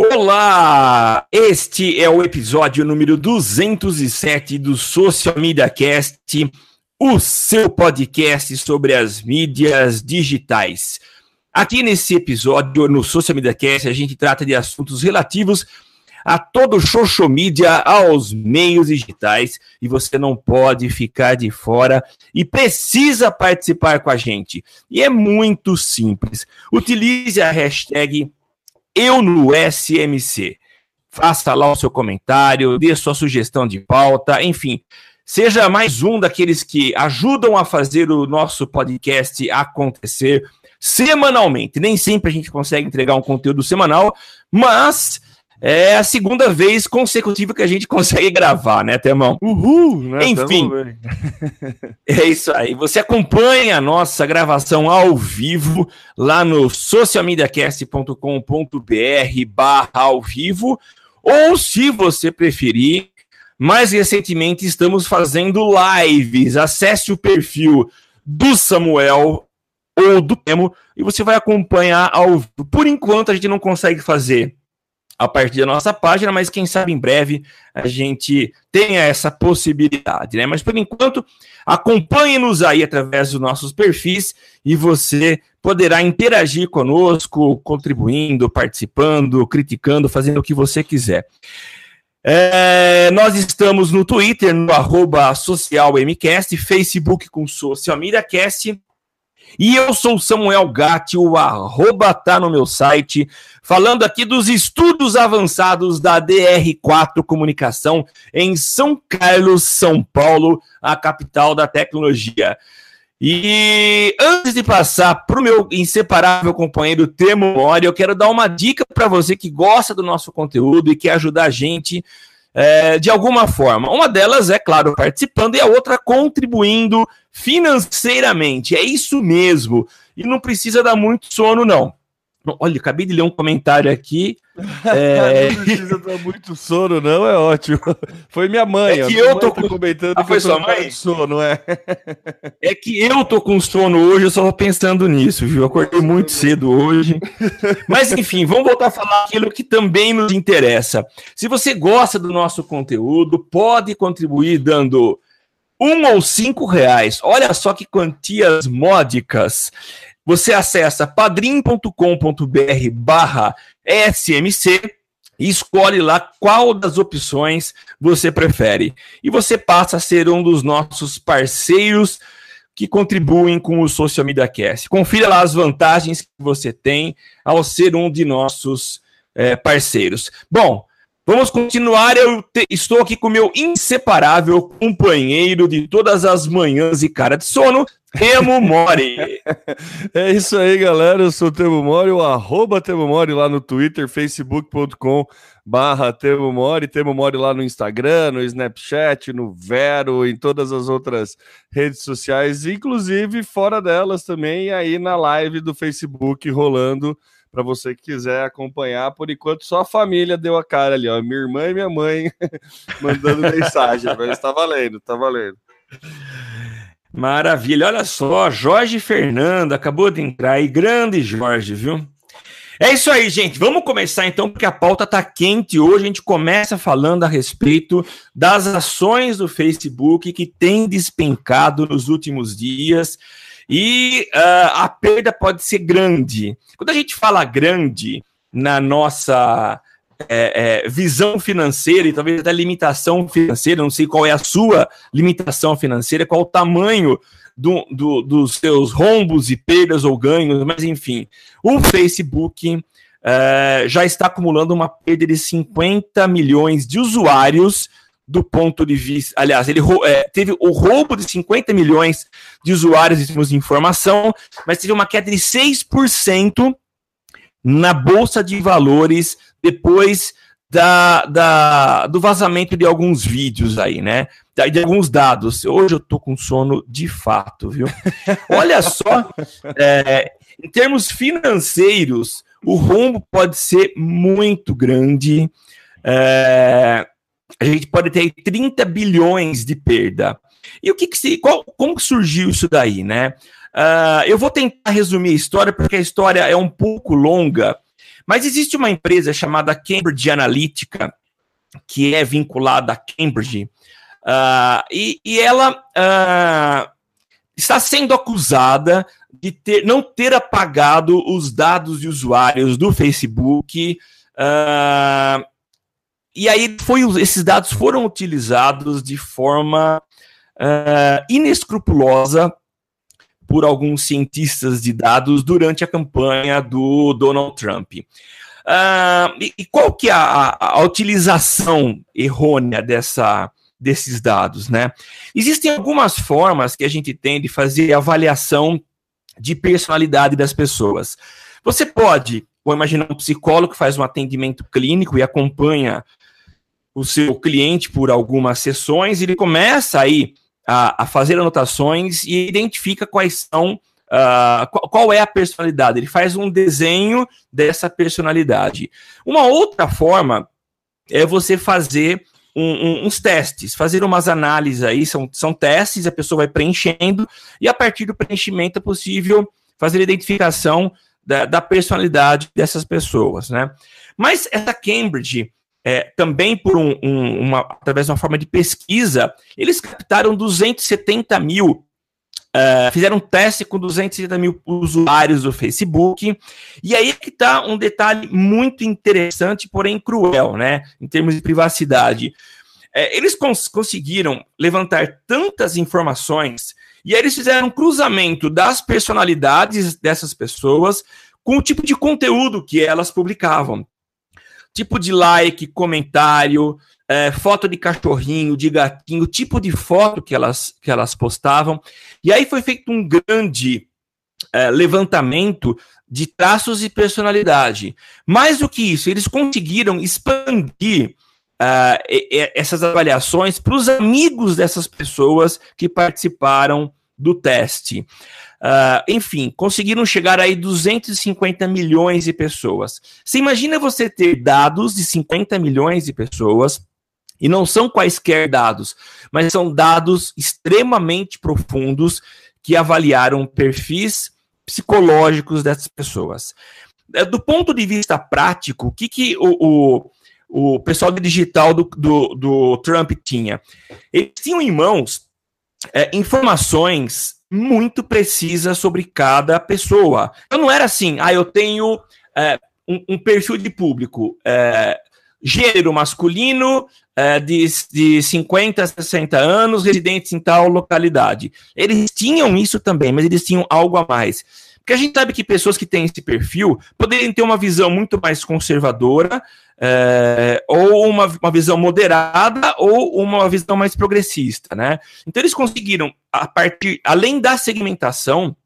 Olá! Este é o episódio número 207 do Social Media Cast, o seu podcast sobre as mídias digitais. Aqui nesse episódio, no Social Media Cast, a gente trata de assuntos relativos a todo o social media, aos meios digitais, e você não pode ficar de fora e precisa participar com a gente. E é muito simples. Utilize a hashtag eu no SMC. Faça lá o seu comentário, dê sua sugestão de pauta, enfim. Seja mais um daqueles que ajudam a fazer o nosso podcast acontecer semanalmente. Nem sempre a gente consegue entregar um conteúdo semanal, mas é a segunda vez consecutiva que a gente consegue gravar, né, Temão? Uhul! Né? Enfim, é isso aí. Você acompanha a nossa gravação ao vivo lá no socialmediacast.com.br barra ao vivo, ou se você preferir, mais recentemente estamos fazendo lives. Acesse o perfil do Samuel ou do Temo e você vai acompanhar ao Por enquanto a gente não consegue fazer a partir da nossa página, mas quem sabe em breve a gente tenha essa possibilidade, né? Mas por enquanto, acompanhe-nos aí através dos nossos perfis e você poderá interagir conosco, contribuindo, participando, criticando, fazendo o que você quiser. É, nós estamos no Twitter, no arroba socialmcast, Facebook com Social Media Cast, e eu sou Samuel Gatti, o arroba tá no meu site, falando aqui dos estudos avançados da DR4 Comunicação em São Carlos, São Paulo, a capital da tecnologia. E antes de passar para o meu inseparável companheiro Temo Mori, eu quero dar uma dica para você que gosta do nosso conteúdo e quer ajudar a gente é, de alguma forma. Uma delas é, claro, participando e a outra contribuindo financeiramente. É isso mesmo. E não precisa dar muito sono, não. Olha, acabei de ler um comentário aqui. É... não precisa dar muito sono, não, é ótimo. Foi minha mãe. É que eu tô com... comentando ah, foi sua mãe? sono, é. É que eu tô com sono hoje, eu só tô pensando nisso, viu? Eu acordei muito cedo hoje. Mas enfim, vamos voltar a falar aquilo que também nos interessa. Se você gosta do nosso conteúdo, pode contribuir dando um ou cinco reais. Olha só que quantias módicas. Você acessa padrim.com.br barra SMC e escolhe lá qual das opções você prefere. E você passa a ser um dos nossos parceiros que contribuem com o Social Media Cast. Confira lá as vantagens que você tem ao ser um de nossos é, parceiros. Bom, vamos continuar. Eu te, estou aqui com meu inseparável companheiro de todas as manhãs e cara de sono, Temo Mori. É isso aí, galera. Eu sou o Temo Mori, o arroba Temo Mori lá no Twitter, facebook.com barra Temo Mori, Temo Mori lá no Instagram, no Snapchat, no Vero, em todas as outras redes sociais, inclusive fora delas também, aí na live do Facebook rolando para você que quiser acompanhar. Por enquanto, só a família deu a cara ali, ó. Minha irmã e minha mãe mandando mensagem, mas está valendo, tá valendo. Maravilha, olha só, Jorge Fernando acabou de entrar aí, grande Jorge, viu? É isso aí, gente. Vamos começar então, porque a pauta está quente hoje. A gente começa falando a respeito das ações do Facebook que tem despencado nos últimos dias e uh, a perda pode ser grande. Quando a gente fala grande na nossa é, é, visão financeira e talvez até limitação financeira, não sei qual é a sua limitação financeira, qual o tamanho do, do, dos seus rombos e perdas ou ganhos, mas enfim, o Facebook é, já está acumulando uma perda de 50 milhões de usuários do ponto de vista. Aliás, ele é, teve o roubo de 50 milhões de usuários em termos de informação, mas teve uma queda de 6% na Bolsa de Valores depois da, da, do vazamento de alguns vídeos aí, né? De alguns dados. Hoje eu tô com sono de fato, viu? Olha só, é, em termos financeiros, o rombo pode ser muito grande. É, a gente pode ter 30 bilhões de perda. E o que, que se. Qual, como que surgiu isso daí, né? Uh, eu vou tentar resumir a história, porque a história é um pouco longa, Mas existe uma empresa chamada Cambridge Analytica, que é vinculada a Cambridge, uh, e, e, ela uh, está sendo acusada de ter, não ter apagado os dados de usuários do Facebook. Uh, e aí foi, esses dados foram utilizados de forma uh, inescrupulosa por alguns cientistas de dados durante a campanha do Donald Trump. Uh, e, qual que é a, a, utilização errônea dessa, desses dados, né? Existem algumas formas que a gente tem de fazer avaliação de personalidade das pessoas. Você pode, vou imaginar um psicólogo que faz um atendimento clínico e acompanha o seu cliente por algumas sessões, ele começa aí a, a fazer anotações e identifica quais são Uh, qual, qual, é a personalidade? Ele faz um desenho dessa personalidade. Uma outra forma é você fazer um, um, uns testes, fazer umas análises aí, são, são testes, a pessoa vai preenchendo, e a partir do preenchimento é possível fazer a identificação da, da personalidade dessas pessoas, né? Mas essa Cambridge, é, também por um, um, uma, através de uma forma de pesquisa, eles captaram 270 mil, uh, fizeram um teste com 270 mil usuários do Facebook, e aí que está um detalhe muito interessante, porém cruel, né, em termos de privacidade. É, eles cons conseguiram levantar tantas informações, e aí eles fizeram um cruzamento das personalidades dessas pessoas com o tipo de conteúdo que elas publicavam tipo de like, comentário, é, foto de cachorrinho, de gatinho, tipo de foto que elas, que elas postavam. E aí foi feito um grande é, levantamento de traços e personalidade. Mais do que isso, eles conseguiram expandir uh, essas avaliações para os amigos dessas pessoas que participaram do teste. Uh, enfim, conseguiram chegar aí 250 milhões de pessoas. Você imagina você ter dados de 50 milhões de pessoas, e não são quaisquer dados, mas são dados extremamente profundos que avaliaram perfis psicológicos dessas pessoas. Eh, do ponto de vista prático, o que, que o, o, o pessoal de digital do, do, do Trump tinha? Eles tinham em mãos é, informações muito precisa sobre cada pessoa. Então não era assim, ah, eu tenho é, um, um, perfil de público, é, gênero masculino, é, de, de 50 a 60 anos, residentes em tal localidade. Eles tinham isso também, mas eles tinham algo a mais. Porque a gente sabe que pessoas que têm esse perfil poderiam ter uma visão muito mais conservadora, é, ou uma, uma visão moderada, ou uma visão mais progressista, né? Então eles conseguiram, a partir, além da segmentação,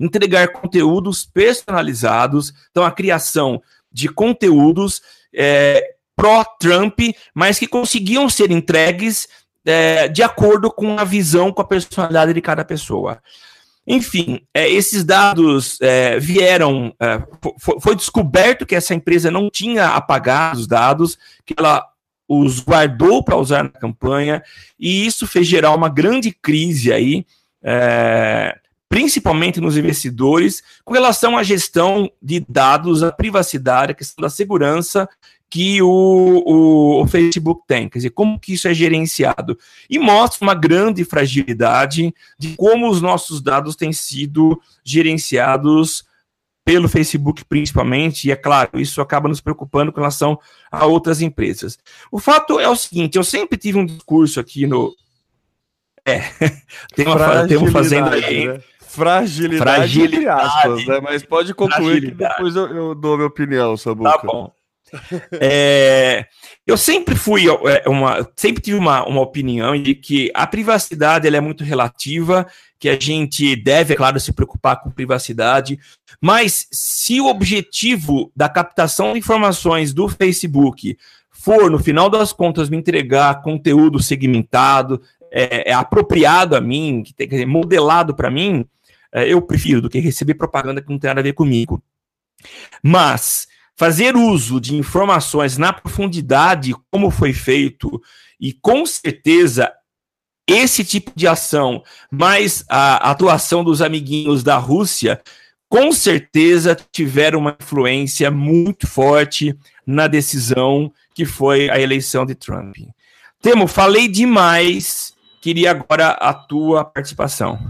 entregar conteúdos personalizados, então a criação de conteúdos é, pró-Trump, mas que conseguiam ser entregues é, de acordo com a visão, com a personalidade de cada pessoa. Enfim, é, esses dados é, vieram. É, foi, descoberto que essa empresa não tinha apagado os dados, que ela os guardou para usar na campanha, e isso fez gerar uma grande crise aí, é, principalmente nos investidores, com relação à gestão de dados, a privacidade, a questão da segurança que o, o, o, Facebook tem, quer dizer, como que isso é gerenciado. E mostra uma grande fragilidade de como os nossos dados têm sido gerenciados pelo Facebook principalmente, e é claro, isso acaba nos preocupando com relação a outras empresas. O fato é o seguinte, eu sempre tive um discurso aqui no... É, tem uma, tem uma fazenda aí... Né? Fragilidade, Fragilidade, aspas, né? Mas pode concluir que depois eu, eu dou minha opinião, Sabuca. Tá bom. É, eu sempre fui é, uma, sempre tive uma, uma opinião de que a privacidade ela é muito relativa, que a gente deve, é claro, se preocupar com privacidade, mas se o objetivo da captação de informações do Facebook for, no final das contas, me entregar conteúdo segmentado, é, é apropriado a mim, que tem, modelado para mim, é, eu prefiro do que receber propaganda que não tem nada a ver comigo. Mas fazer uso de informações na profundidade, como foi feito, e com certeza esse tipo de ação, mais a atuação dos amiguinhos da Rússia, com certeza tiveram uma influência muito forte na decisão que foi a eleição de Trump. Temo, falei demais, queria agora a tua participação.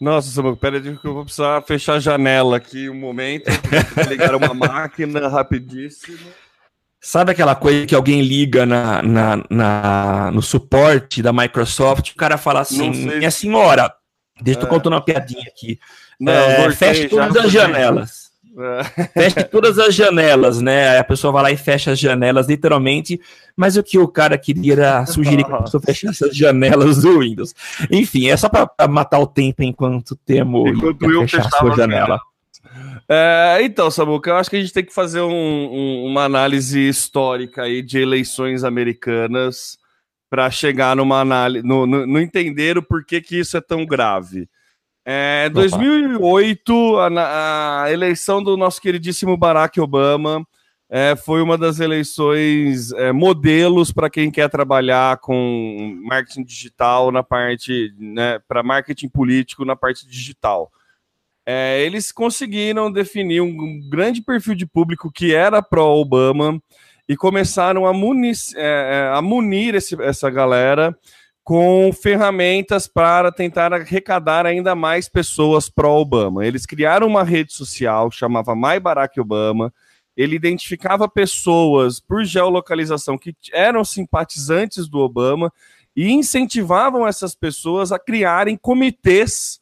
Nossa, Samuel, pera que eu vou precisar fechar a janela aqui um momento, ligar uma máquina rapidíssimo. Sabe aquela coisa que alguém liga na, na, na, no suporte da Microsoft, o cara fala assim, minha senhora, deixa eu é. contar uma piadinha aqui. Não, é, feche todas as janelas. Feche todas as janelas, né? a pessoa vai lá e fecha as janelas, literalmente. Mas o que o cara queria era sugerir que a pessoa fechasse as janelas do Windows. Enfim, é só para matar o tempo enquanto temos enquanto eu fechar a sua janela. É, então, Samuca, eu acho que a gente tem que fazer um, um, uma análise histórica aí de eleições americanas para chegar numa análise, no, no, no, entender o porquê que isso é tão grave. É, 2008, a, a, eleição do nosso queridíssimo Barack Obama é, foi uma das eleições é, modelos para quem quer trabalhar com marketing digital na parte, né, para marketing político na parte digital. É, eles conseguiram definir um grande perfil de público que era pró-Obama e começaram a munir, é, é, a munir esse, essa galera com ferramentas para tentar arrecadar ainda mais pessoas pró-Obama. Eles criaram uma rede social, chamava My Barack Obama. Ele identificava pessoas por geolocalização que eram simpatizantes do Obama e incentivavam essas pessoas a criarem comitês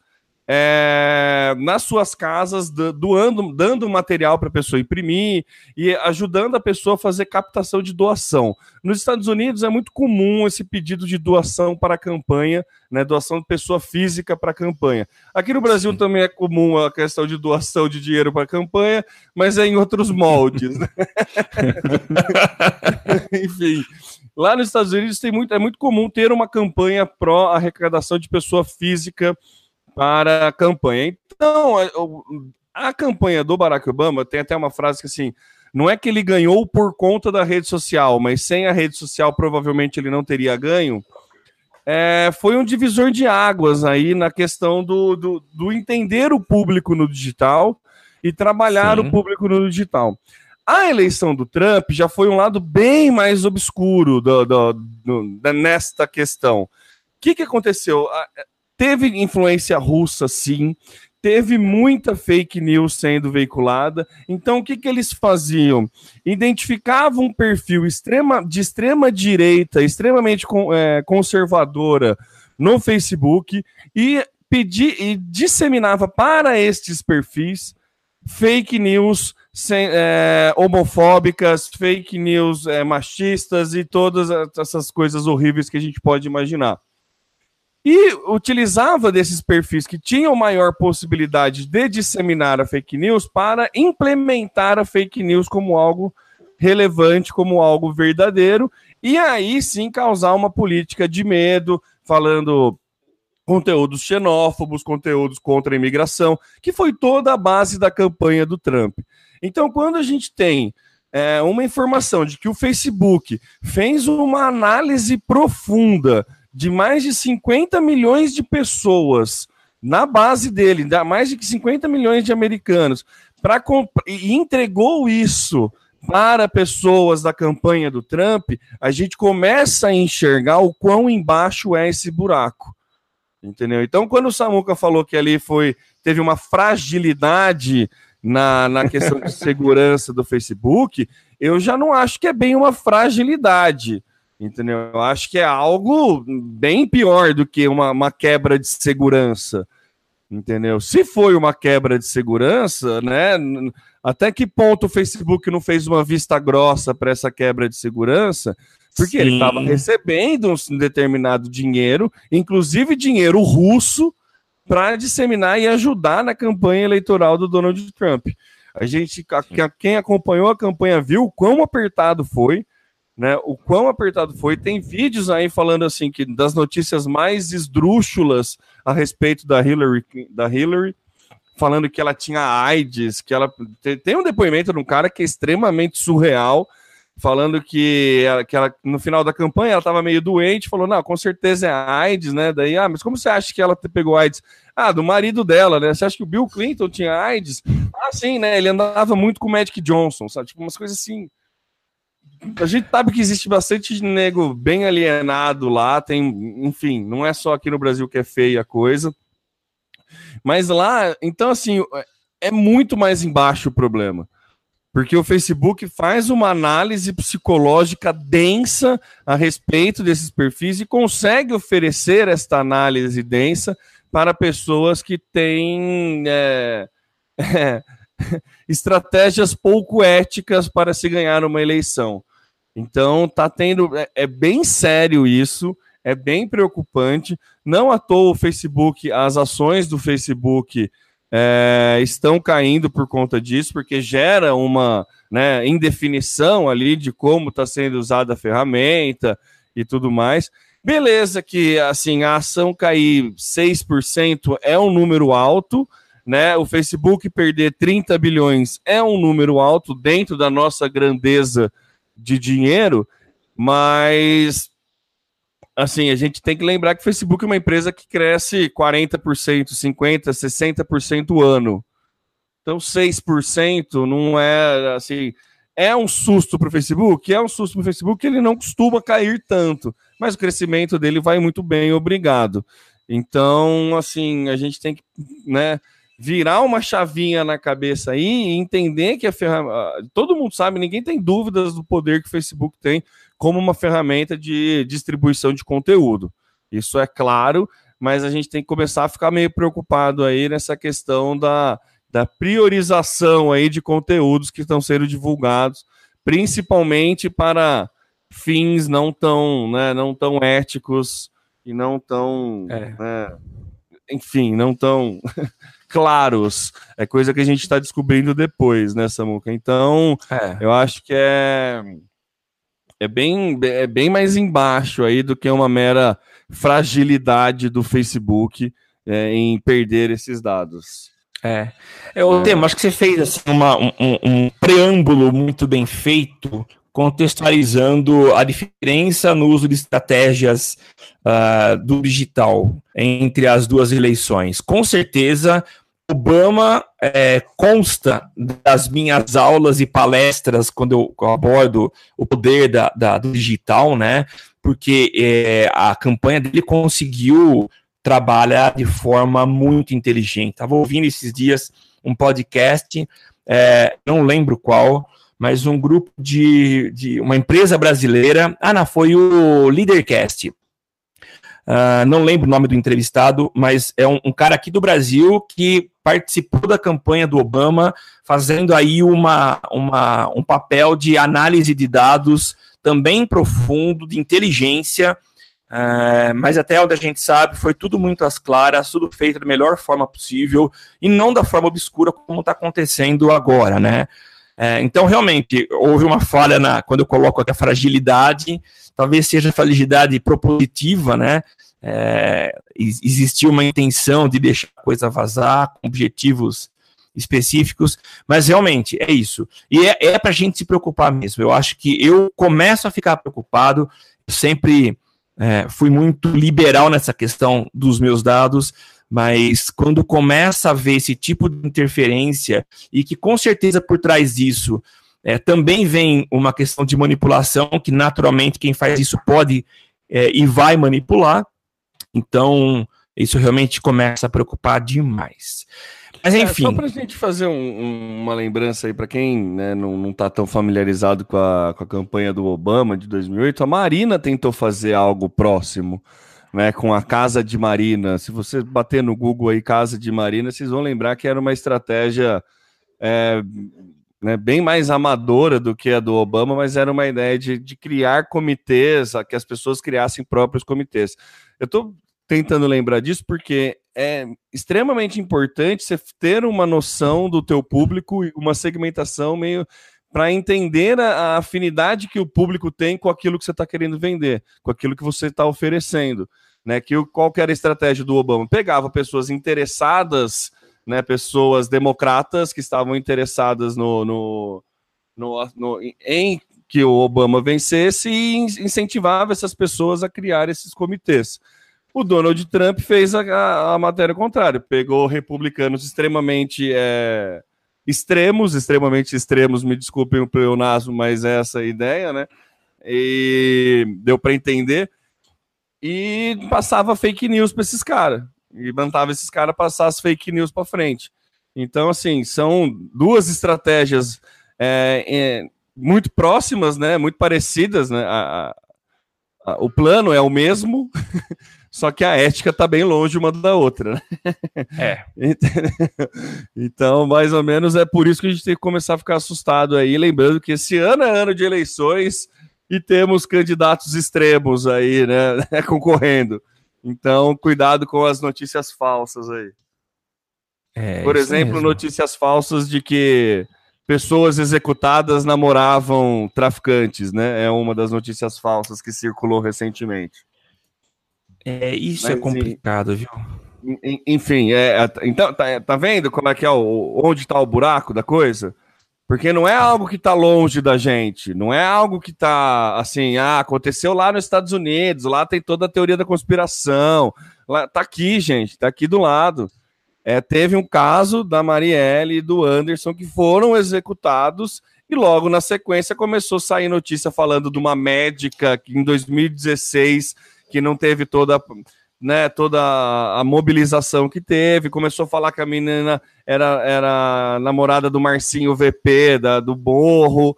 é, nas suas casas, doando, dando material para a pessoa imprimir e ajudando a pessoa a fazer captação de doação. Nos Estados Unidos é muito comum esse pedido de doação para a campanha, né, doação de pessoa física para a campanha. Aqui no Brasil Sim. também é comum a questão de doação de dinheiro para a campanha, mas é em outros moldes. Né? Enfim. Lá nos Estados Unidos tem muito, é muito comum ter uma campanha pró arrecadação de pessoa física para a campanha. Então, a, a, campanha do Barack Obama tem até uma frase que assim, não é que ele ganhou por conta da rede social, mas sem a rede social provavelmente ele não teria ganho. É, foi um divisor de águas aí na questão do, do, do entender o público no digital e trabalhar Sim. o público no digital. A eleição do Trump já foi um lado bem mais obscuro do, do, do, nesta questão. O que, que aconteceu? Teve influência russa, sim. Teve muita fake news sendo veiculada. Então, o que, que eles faziam? Identificavam um perfil extrema, de extrema direita, extremamente é, conservadora no Facebook e, pedi, e disseminava para estes perfis fake news sem, é, homofóbicas, fake news é, machistas e todas essas coisas horríveis que a gente pode imaginar e utilizava desses perfis que tinham maior possibilidade de disseminar a fake news para implementar a fake news como algo relevante, como algo verdadeiro, e aí sim causar uma política de medo, falando conteúdos xenófobos, conteúdos contra a imigração, que foi toda a base da campanha do Trump. Então, quando a gente tem é, uma informação de que o Facebook fez uma análise profunda de mais de 50 milhões de pessoas na base dele, mais de 50 milhões de americanos, para e entregou isso para pessoas da campanha do Trump, a gente começa a enxergar o quão embaixo é esse buraco. Entendeu? Então, quando o Samuca falou que ali foi teve uma fragilidade na, na questão de segurança do Facebook, eu já não acho que é bem uma fragilidade. Entendeu? Eu acho que é algo bem pior do que uma, uma quebra de segurança. Entendeu? Se foi uma quebra de segurança, né? Até que ponto o Facebook não fez uma vista grossa para essa quebra de segurança? Porque Sim. ele estava recebendo um determinado dinheiro, inclusive dinheiro russo, para disseminar e ajudar na campanha eleitoral do Donald Trump. A gente, a, quem acompanhou a campanha viu quão apertado foi né, o quão apertado foi. Tem vídeos aí falando assim que das notícias mais esdrúxulas a respeito da Hillary, da Hillary, falando que ela tinha AIDS, que ela tem um depoimento de um cara que é extremamente surreal, falando que, ela, que ela, no final da campanha ela estava meio doente, falou, não, com certeza é AIDS, né? Daí, ah, mas como você acha que ela pegou AIDS? Ah, do marido dela, né? Você acha que o Bill Clinton tinha AIDS? Ah, sim, né? Ele andava muito com o Magic Johnson, sabe? Tipo, umas coisas assim. A gente sabe que existe bastante nego bem alienado lá, tem, enfim, não é só aqui no Brasil que é feia a coisa. Mas lá, então assim, é muito mais embaixo o problema. Porque o Facebook faz uma análise psicológica densa a respeito desses perfis e consegue oferecer esta análise densa para pessoas que têm é, é, estratégias pouco éticas para se ganhar uma eleição. Então, tá tendo. É, é bem sério isso, é bem preocupante. Não à toa o Facebook, as ações do Facebook é, estão caindo por conta disso, porque gera uma né, indefinição ali de como está sendo usada a ferramenta e tudo mais. Beleza que assim a ação cair 6% é um número alto, né? O Facebook perder 30 bilhões é um número alto dentro da nossa grandeza de dinheiro, mas assim, a gente tem que lembrar que o Facebook é uma empresa que cresce 40%, 50%, 60% ano. Então, 6% não é assim. É um susto para o Facebook? É um susto para o Facebook, ele não costuma cair tanto, mas o crescimento dele vai muito bem, obrigado. Então, assim, a gente tem que né, virar uma chavinha na cabeça aí e entender que a ferramenta. Todo mundo sabe, ninguém tem dúvidas do poder que o Facebook tem como uma ferramenta de distribuição de conteúdo. Isso é claro, mas a gente tem que começar a ficar meio preocupado aí nessa questão da, da priorização aí de conteúdos que estão sendo divulgados, principalmente para fins não tão, né, não tão éticos e não tão, é. né, enfim, não tão claros. É coisa que a gente está descobrindo depois, né, Samuca? Então, é. eu acho que é é bem, é bem mais embaixo aí do que uma mera fragilidade do Facebook é, em perder esses dados. É, é o é. tema, acho que você fez assim, uma, um, um preâmbulo muito bem feito, contextualizando a diferença no uso de estratégias uh, do digital entre as duas eleições. Com certeza, Obama é, consta das minhas aulas e palestras quando eu, abordo o poder da, da, do digital, né? Porque é, a campanha dele conseguiu trabalhar de forma muito inteligente. Estava ouvindo esses dias um podcast, é, não lembro qual, mas um grupo de, de uma empresa brasileira. Ah, não, foi o Leadercast. Uh, não lembro o nome do entrevistado, mas é um, um, cara aqui do Brasil que participou da campanha do Obama, fazendo aí uma, uma, um papel de análise de dados também profundo, de inteligência, uh, mas até onde a gente sabe, foi tudo muito às claras, tudo feito da melhor forma possível e não da forma obscura como está acontecendo agora, né? É, então, realmente, houve uma falha na, quando eu coloco aqui a fragilidade, talvez seja fragilidade propositiva, né? É, existiu uma intenção de deixar a coisa vazar, com objetivos específicos, mas realmente é isso. E é, é para a gente se preocupar mesmo. Eu acho que eu começo a ficar preocupado, sempre é, fui muito liberal nessa questão dos meus dados, mas quando começa a ver esse tipo de interferência e que com certeza por trás disso é, também vem uma questão de manipulação, que naturalmente quem faz isso pode é, e vai manipular, então isso realmente começa a preocupar demais. Mas enfim. É, só para a gente fazer um, um, uma lembrança aí, para quem né, não está tão familiarizado com a, com a campanha do Obama de 2008, a Marina tentou fazer algo próximo né, com a Casa de Marina. Se você bater no Google aí Casa de Marina, vocês vão lembrar que era uma estratégia é, né, bem mais amadora do que a do Obama, mas era uma ideia de, de criar comitês, que as pessoas criassem próprios comitês. Eu estou tentando lembrar disso porque é extremamente importante você ter uma noção do teu público e uma segmentação meio para entender a, a, afinidade que o público tem com aquilo que você está querendo vender, com aquilo que você está oferecendo. Né? Que, qual que era a estratégia do Obama? Pegava pessoas interessadas, né, pessoas democratas que estavam interessadas no, no, no, no em que o Obama vencesse e incentivava essas pessoas a criar esses comitês. O Donald Trump fez a, a matéria contrária, pegou republicanos extremamente é, extremos, extremamente extremos, me desculpem o pleonasmo, mas é essa a ideia, né? E deu para entender. E passava fake news para esses caras. E mandava esses caras passar as fake news para frente. Então, assim, são duas estratégias é, é, muito próximas, né? Muito parecidas, né? A, a, a, o plano é o mesmo, só que a ética está bem longe uma da outra. Né? É. então, mais ou menos é por isso que a gente tem que começar a ficar assustado aí, lembrando que esse ano é ano de eleições e temos candidatos extremos aí, né, concorrendo. Então, cuidado com as notícias falsas aí. É, por exemplo, mesmo. notícias falsas de que pessoas executadas namoravam traficantes, né? É uma das notícias falsas que circulou recentemente. É, isso é Mas, é complicado, viu? Enfim, é, é, então, tá, tá vendo como é que é o, onde está o buraco da coisa? Porque não é algo que está longe da gente, não é algo que está assim, ah, aconteceu lá nos Estados Unidos, lá tem toda a teoria da conspiração, lá, tá aqui, gente, tá aqui do lado. É, teve um caso da Marielle e do Anderson que foram executados e logo na sequência começou a sair notícia falando de uma médica que em 2016 que não teve toda, né, toda a mobilização que teve, começou a falar que a menina era, era namorada do Marcinho VP, da, do Borro,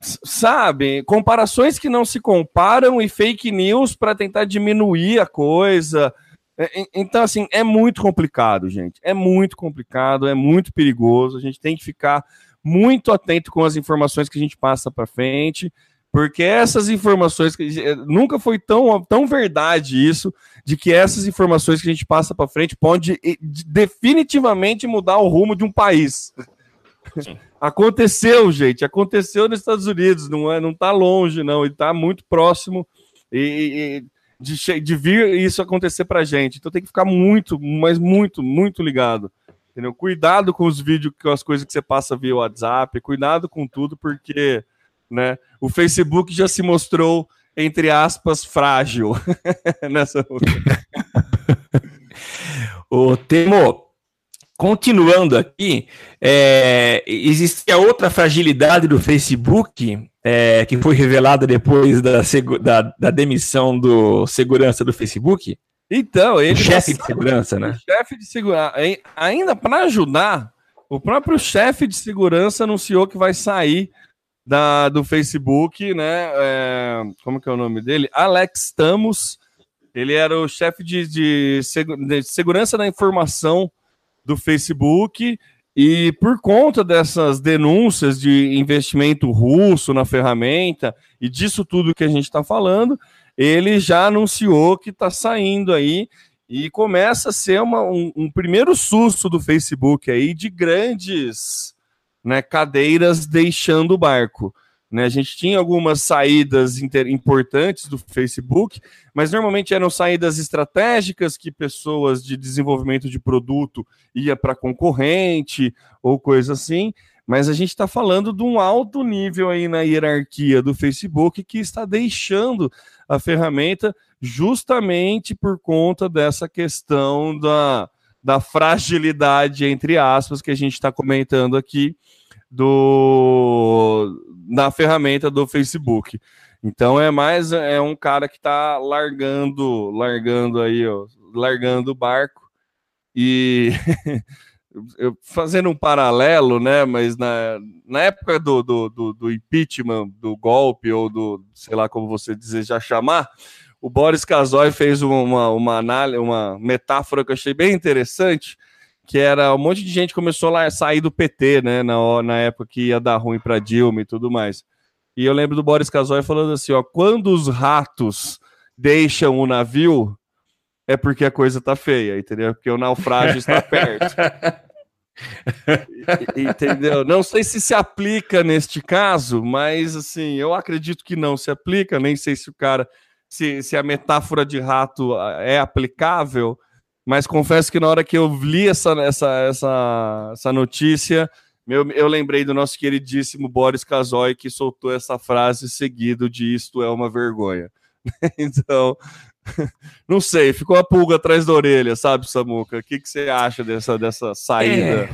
sabe? Comparações que não se comparam e fake news para tentar diminuir a coisa. É, então, assim, é muito complicado, gente. É muito complicado, é muito perigoso. A gente tem que ficar muito atento com as informações que a gente passa para frente. Porque essas informações, eh, nunca foi tão, tão verdade isso, de que essas informações que a gente passa para frente pode eh, definitivamente mudar o rumo de um país. Aconteceu, gente, aconteceu nos Estados Unidos, não é, não tá longe, não, ele tá muito próximo e, e de, de, vir isso acontecer pra gente. Então tem que ficar muito, mas muito, muito ligado. Entendeu? Cuidado com os vídeos, com as coisas que você passa via WhatsApp, cuidado com tudo, porque né? O Facebook já se mostrou, entre aspas, frágil nessa. o Temo, continuando aqui, é, existe a outra fragilidade do Facebook é, que foi revelada depois da, da, da, demissão do segurança do Facebook. Então, ele. O chefe de segurança, né? Chefe de segurança. Ainda para ajudar, o próprio chefe de segurança anunciou que vai sair da, do Facebook, né? É, como que é o nome dele? Alex Tamos. Ele era o chefe de, de, de segurança da informação do Facebook. E por conta dessas denúncias de investimento russo na ferramenta e disso tudo que a gente está falando, ele já anunciou que está saindo aí e começa a ser uma, um, um, primeiro susto do Facebook aí de grandes né, cadeiras deixando o barco. Né? A gente tinha algumas saídas importantes do Facebook, mas normalmente eram saídas estratégicas que pessoas de desenvolvimento de produto ia para concorrente ou coisa assim. Mas a gente está falando de um alto nível aí na hierarquia do Facebook que está deixando a ferramenta justamente por conta dessa questão da, da fragilidade, entre aspas, que a gente está comentando aqui do na ferramenta do Facebook. Então é mais é um cara que está largando, largando aí, ó, largando o barco e fazendo um paralelo, né? Mas na, na época do, do, do, do impeachment, do golpe ou do sei lá como você desejar chamar, o Boris Casoy fez uma, uma análise, uma metáfora que eu achei bem interessante, que era um monte de gente começou a sair do PT, né, na, na época que ia dar ruim para Dilma e tudo mais. E eu lembro do Boris Casoy falando assim, ó, quando os ratos deixam o navio, é porque a coisa tá feia, entendeu? Porque o naufrágio está perto. entendeu? Não sei se se aplica neste caso, mas assim, eu acredito que não se aplica, nem sei se o cara se, se a metáfora de rato ah, é aplicável, mas confesso que na hora que eu li essa, essa, essa, essa notícia, Meu, eu lembrei do nosso queridíssimo Boris Casoy, que soltou essa frase seguido de isto é uma vergonha. então, não sei, ficou a pulga atrás da orelha, sabe, Samuca? O que, que você acha dessa, dessa saída?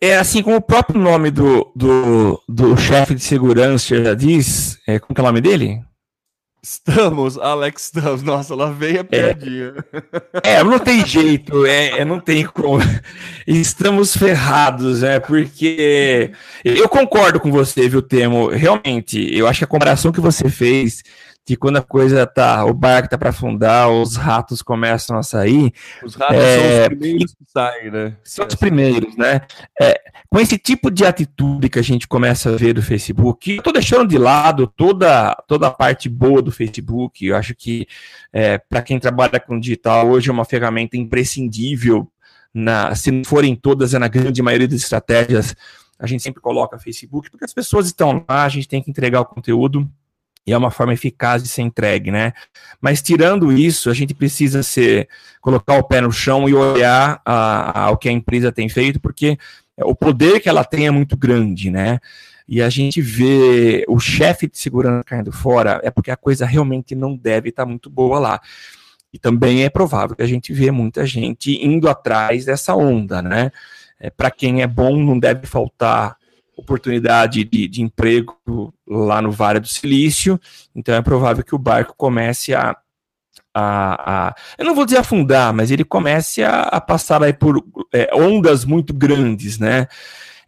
É, é assim como o próprio nome do, do, do chefe de segurança já diz, é, como que é o nome dele? Estamos, Alex, estamos. Nossa, lá veio a é. piadinha. É, é não tem jeito, é, é, não tem como. Estamos ferrados, é, porque eu concordo com você, viu, Temo? Realmente, eu acho que a comparação que você fez que quando a coisa tá, o barco tá para afundar, os ratos começam a sair. Os ratos é, são os primeiros que saem, né? São os primeiros, né? É, com esse tipo de atitude que a gente começa a ver do Facebook, eu tô deixando de lado toda, toda a parte boa do Facebook. Eu acho que é, para quem trabalha com digital hoje é uma ferramenta imprescindível. Na, se não forem todas, é na grande maioria das estratégias, a gente sempre coloca Facebook, porque as pessoas estão lá, a gente tem que entregar o conteúdo e é uma forma eficaz de ser entregue, né? Mas tirando isso, a gente precisa ser colocar o pé no chão e olhar ao que a empresa tem feito, porque o poder que ela tem é muito grande, né? E a gente vê o chefe de segurança caindo fora, é porque a coisa realmente não deve estar muito boa lá. E também é provável que a gente vê muita gente indo atrás dessa onda, né? É, Para quem é bom, não deve faltar oportunidade de, de emprego lá no Vale do Silício, então é provável que o barco comece a, a, a, eu não vou dizer afundar, mas ele comece a, a passar aí por é, ondas muito grandes, né?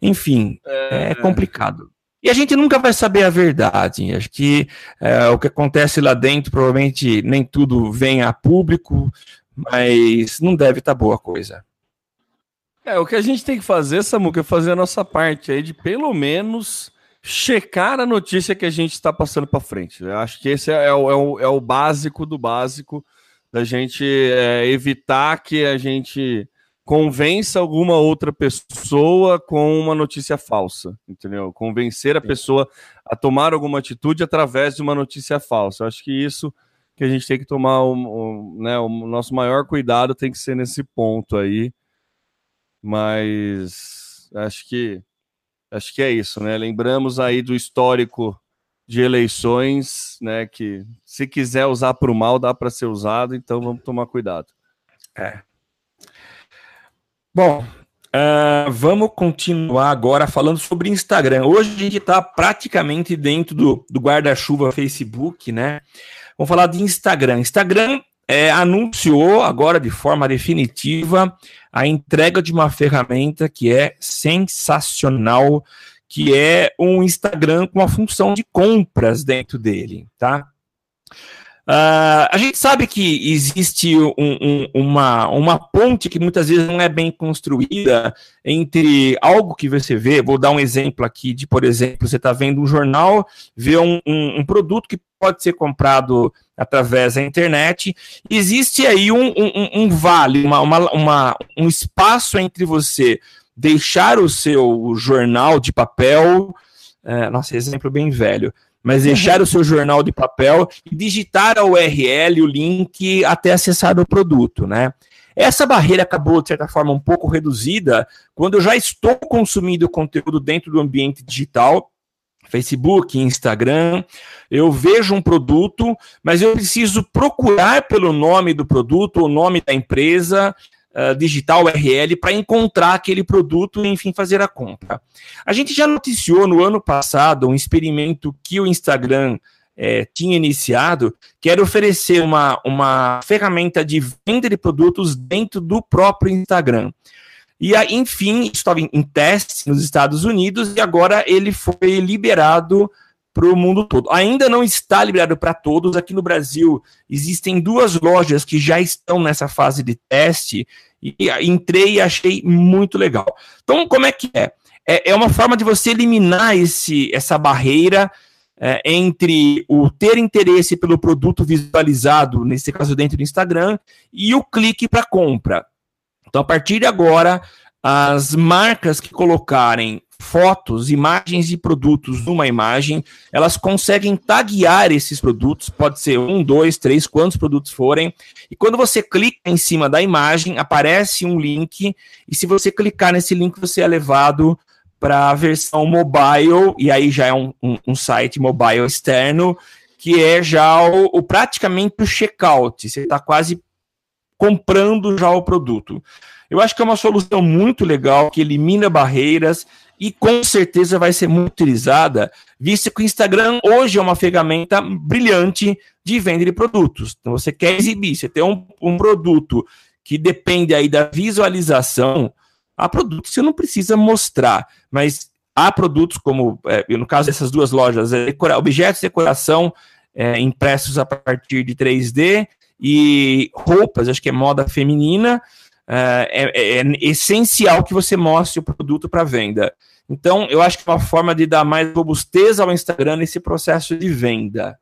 Enfim, é... é... complicado. E a gente nunca vai saber a verdade. Acho que é, o que acontece lá dentro, provavelmente nem tudo vem a público, mas não deve estar tá boa coisa. É, o que a gente tem que fazer, Samuca, é fazer a nossa parte aí de pelo menos checar a notícia que a gente está passando para frente. Eu acho que esse é, é, o, é, o, é, o, básico do básico da gente é, evitar que a gente convença alguma outra pessoa com uma notícia falsa, entendeu? Convencer a pessoa a tomar alguma atitude através de uma notícia falsa. Eu acho que isso que a gente tem que tomar o, o, né, o nosso maior cuidado tem que ser nesse ponto aí mas acho que acho que é isso, né? Lembramos aí do histórico de eleições, né? Que se quiser usar para o mal, dá para ser usado, então vamos tomar cuidado. É. Bom, uh, vamos continuar agora falando sobre Instagram. Hoje a gente está praticamente dentro do, do guarda-chuva Facebook, né? Vamos falar de Instagram. Instagram é, anunciou agora de forma definitiva a entrega de uma ferramenta que é sensacional, que é um Instagram com a função de compras dentro dele, tá? Uh, a gente sabe que existe um, um, uma, uma ponte que muitas vezes não é bem construída entre algo que você vê. Vou dar um exemplo aqui de, por exemplo, você está vendo um jornal, vê um, um, produto que pode ser comprado através da internet. Existe aí um, um vale, uma, uma, uma, um espaço entre você deixar o seu jornal de papel. É, nossa, exemplo bem velho mas deixar o seu jornal de papel e digitar a URL, o link, até acessar o produto, né? Essa barreira acabou, de certa forma, um pouco reduzida quando eu já estou consumindo conteúdo dentro do ambiente digital, Facebook, Instagram, eu vejo um produto, mas eu preciso procurar pelo nome do produto, o nome da empresa, digitar o URL para encontrar aquele produto e, enfim, fazer a compra. A gente já noticiou no ano passado um experimento que o Instagram é, tinha iniciado, que era oferecer uma, uma ferramenta de venda de produtos dentro do próprio Instagram. E, enfim, estava em, em teste nos Estados Unidos e agora ele foi liberado para o mundo todo. Ainda não está liberado para todos. Aqui no Brasil existem duas lojas que já estão nessa fase de teste e entrei e achei muito legal. Então, como é que é? É, é uma forma de você eliminar esse, essa barreira é, entre o ter interesse pelo produto visualizado, nesse caso dentro do Instagram, e o clique para compra. Então, a partir de agora, as marcas que colocarem fotos, imagens de produtos numa imagem, elas conseguem taguear esses produtos, pode ser um, dois, três, quantos produtos forem, e quando você clica em cima da imagem, aparece um link, e se você clicar nesse link, você é levado para a versão mobile, e aí já é um, um, um, site mobile externo, que é já o, o praticamente o checkout, você está quase comprando já o produto. Eu acho que é uma solução muito legal, que elimina barreiras, e com certeza vai ser muito utilizada, visto que o Instagram hoje é uma ferramenta brilhante de venda de produtos. Então você quer exibir, você tem um, um produto que depende aí da visualização, há produtos que você não precisa mostrar, mas há produtos como, é, no caso dessas duas lojas, é, objetos de decoração é, impressos a partir de 3D e roupas, acho que é moda feminina, é, é, é, essencial que você mostre o produto para venda. Então, eu acho que é uma forma de dar mais robustez ao Instagram nesse processo de venda.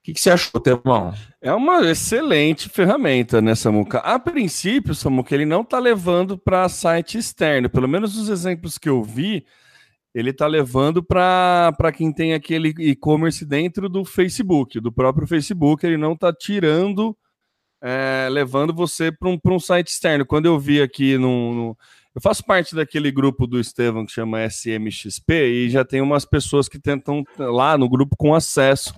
O que, que você achou, Temão? É uma excelente ferramenta, né, Samuca? A princípio, Samuca, ele não está levando para site externo. Pelo menos os exemplos que eu vi, ele está levando para quem tem aquele e-commerce dentro do Facebook, do próprio Facebook. Ele não está tirando é, levando você para um, um site externo. Quando eu vi aqui no, no, Eu faço parte daquele grupo do Estevam que chama SMXP e já tem umas pessoas que tentam lá no grupo com acesso.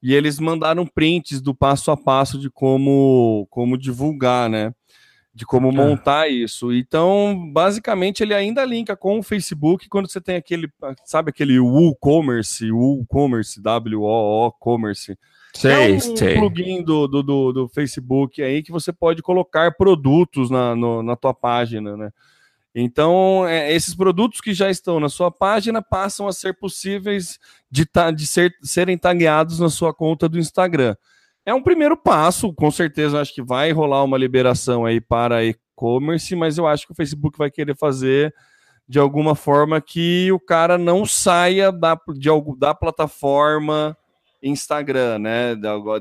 E eles mandaram prints do passo a passo de como, como divulgar, né? De como é. montar isso. Então, basicamente, ele ainda linka com o Facebook quando você tem aquele, sabe, aquele WooCommerce, WooCommerce, W-O-O-Commerce Sei, é um sei. plugin do, do, do, do, Facebook aí que você pode colocar produtos na, no, na tua página, né? Então, é, esses produtos que já estão na sua página passam a ser possíveis de, ta, de ser, serem tagueados na sua conta do Instagram. É um primeiro passo, com certeza acho que vai rolar uma liberação aí para e-commerce, mas eu acho que o Facebook vai querer fazer de alguma forma que o cara não saia da, de, da plataforma Instagram, né?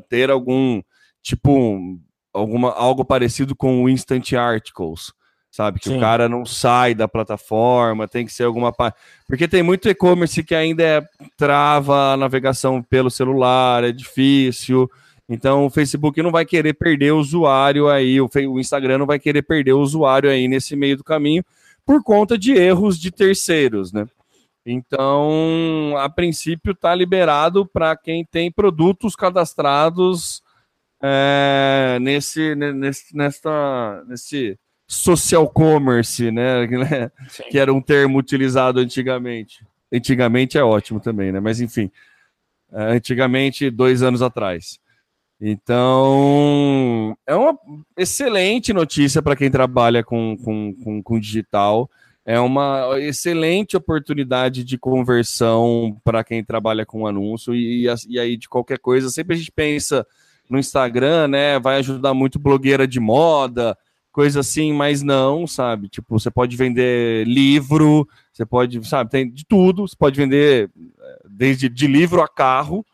Ter algum tipo alguma algo parecido com o Instant Articles, sabe? Que Sim. o cara não sai da plataforma, tem que ser alguma porque tem muito e-commerce que ainda é, trava a navegação pelo celular, é difícil. Então o Facebook não vai querer perder o usuário aí, o, o Instagram não vai querer perder o usuário aí nesse meio do caminho por conta de erros de terceiros, né? Então, a princípio, está liberado para quem tem produtos cadastrados é, nesse, nesse, nessa, nesse social commerce, né? Que era um termo utilizado antigamente. Antigamente é ótimo também, né? Mas enfim, é, antigamente, dois anos atrás. Então, é uma excelente notícia para quem trabalha com, com, com, com digital é uma excelente oportunidade de conversão para quem trabalha com anúncio e, e, aí de qualquer coisa. Sempre a gente pensa no Instagram, né? Vai ajudar muito blogueira de moda, coisa assim, mas não, sabe? Tipo, você pode vender livro, você pode, sabe, tem de tudo. Você pode vender eh, desde de livro a carro,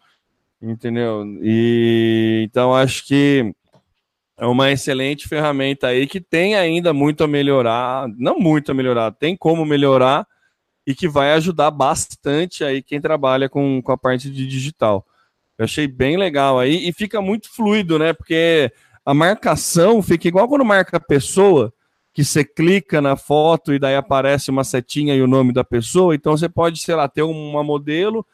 entendeu? E então acho que é uma excelente ferramenta aí que tem ainda muito a melhorar, não muito a melhorar, tem como melhorar e que vai ajudar bastante aí quem trabalha com, com a parte de digital. Eu achei bem legal aí e fica muito fluido, né? Porque a marcação fica igual quando marca a pessoa, que você clica na foto e daí aparece uma setinha e o nome da pessoa. Então você pode, sei lá, ter uma modelo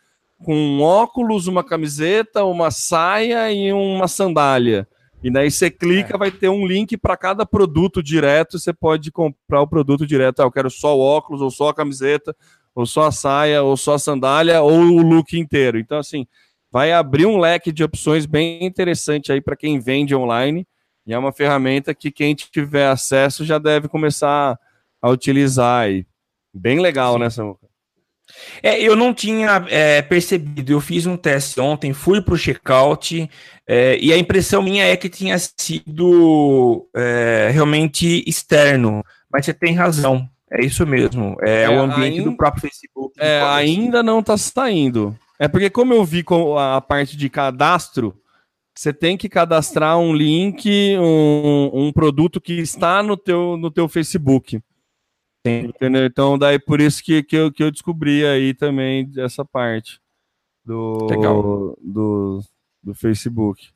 com um óculos, uma camiseta, uma saia e uma sandália. E daí você clica, é. vai ter um link para cada produto direto. Você pode comprar o produto direto. Ah, eu quero só o óculos, ou só a camiseta, ou só a saia, ou só a sandália, ou o look inteiro. Então, assim, vai abrir um leque de opções bem interessante aí para quem vende online. E é uma ferramenta que quem tiver acesso já deve começar a utilizar aí. Bem legal, Sim. né, Samuca? É, eu não tinha é, percebido. Eu fiz um teste ontem, fui para o checkout é, e a impressão minha é que tinha sido é, realmente externo. Mas você tem razão. É isso mesmo. É, é o ambiente ainda, do próprio Facebook. É, ainda não está saindo. É porque como eu vi com a parte de cadastro, você tem que cadastrar um link, um, um produto que está no teu, no teu Facebook. Entendeu? Então, daí por isso que, que, eu, que eu descobri aí também essa parte do, do, do Facebook.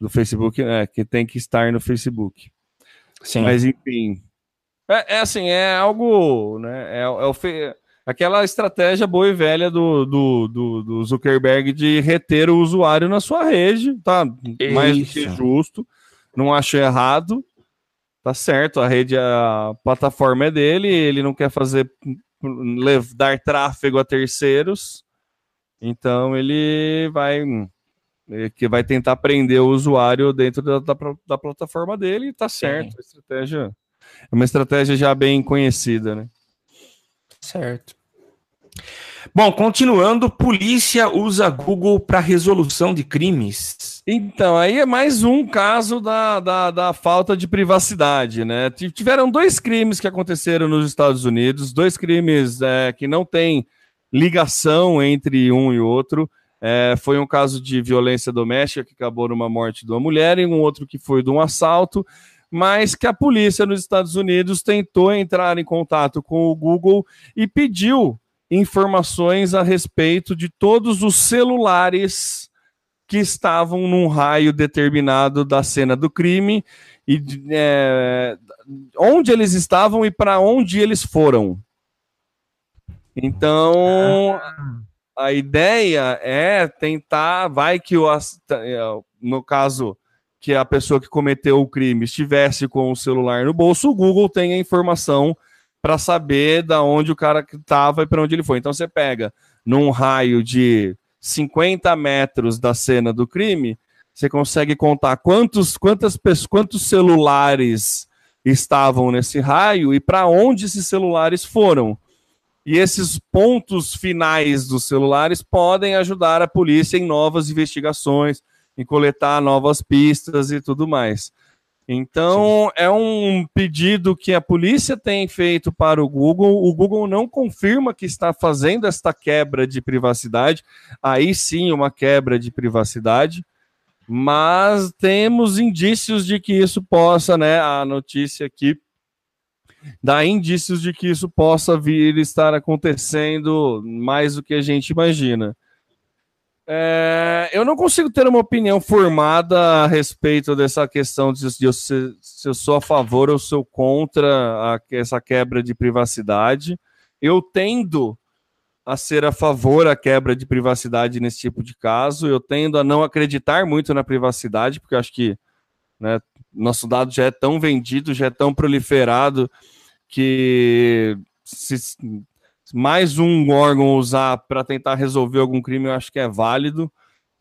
Do Facebook, é, que tem que estar no Facebook. Sim. Mas enfim. É, é assim, é algo, né? É, é o fe... aquela estratégia boa e velha do, do, do, do, Zuckerberg de reter o usuário na sua rede, tá? Isso. Mais do que justo. Não acho errado. Tá certo, a rede, a plataforma é dele, ele não quer fazer dar tráfego a terceiros. Então ele vai que vai tentar prender o usuário dentro da, da, da plataforma dele e tá certo. A estratégia é uma estratégia já bem conhecida, né? Certo. Bom, continuando, polícia usa Google para resolução de crimes. Então, aí é mais um caso da, da, da, falta de privacidade, né? Tiveram dois crimes que aconteceram nos Estados Unidos, dois crimes é, que não têm ligação entre um e outro. É, foi um caso de violência doméstica que acabou numa morte de uma mulher e um outro que foi de um assalto, mas que a polícia nos Estados Unidos tentou entrar em contato com o Google e pediu informações a respeito de todos os celulares que estavam num raio determinado da cena do crime e é, onde eles estavam e para onde eles foram. Então, ah. a ideia é tentar, vai que o no caso que a pessoa que cometeu o crime estivesse com o celular no bolso, o Google tem a informação para saber da onde o cara estava e para onde ele foi. Então você pega num raio de 50 metros da cena do crime, você consegue contar quantos, quantas quantos celulares estavam nesse raio e para onde esses celulares foram. E esses pontos finais dos celulares podem ajudar a polícia em novas investigações, em coletar novas pistas e tudo mais. Então, Sim. é um pedido que a polícia tem feito para o Google. O Google não confirma que está fazendo esta quebra de privacidade. Aí sim, uma quebra de privacidade. Mas temos indícios de que isso possa, né? A notícia aqui dá indícios de que isso possa vir estar acontecendo mais do que a gente imagina. É, eu não consigo ter uma opinião formada a respeito dessa questão de, de se, se eu sou a favor ou sou contra a, essa quebra de privacidade. Eu tendo a ser a favor da quebra de privacidade nesse tipo de caso. Eu tendo a não acreditar muito na privacidade, porque eu acho que né, nosso dado já é tão vendido, já é tão proliferado, que se, mais um órgão usar para tentar resolver algum crime, eu acho que é válido.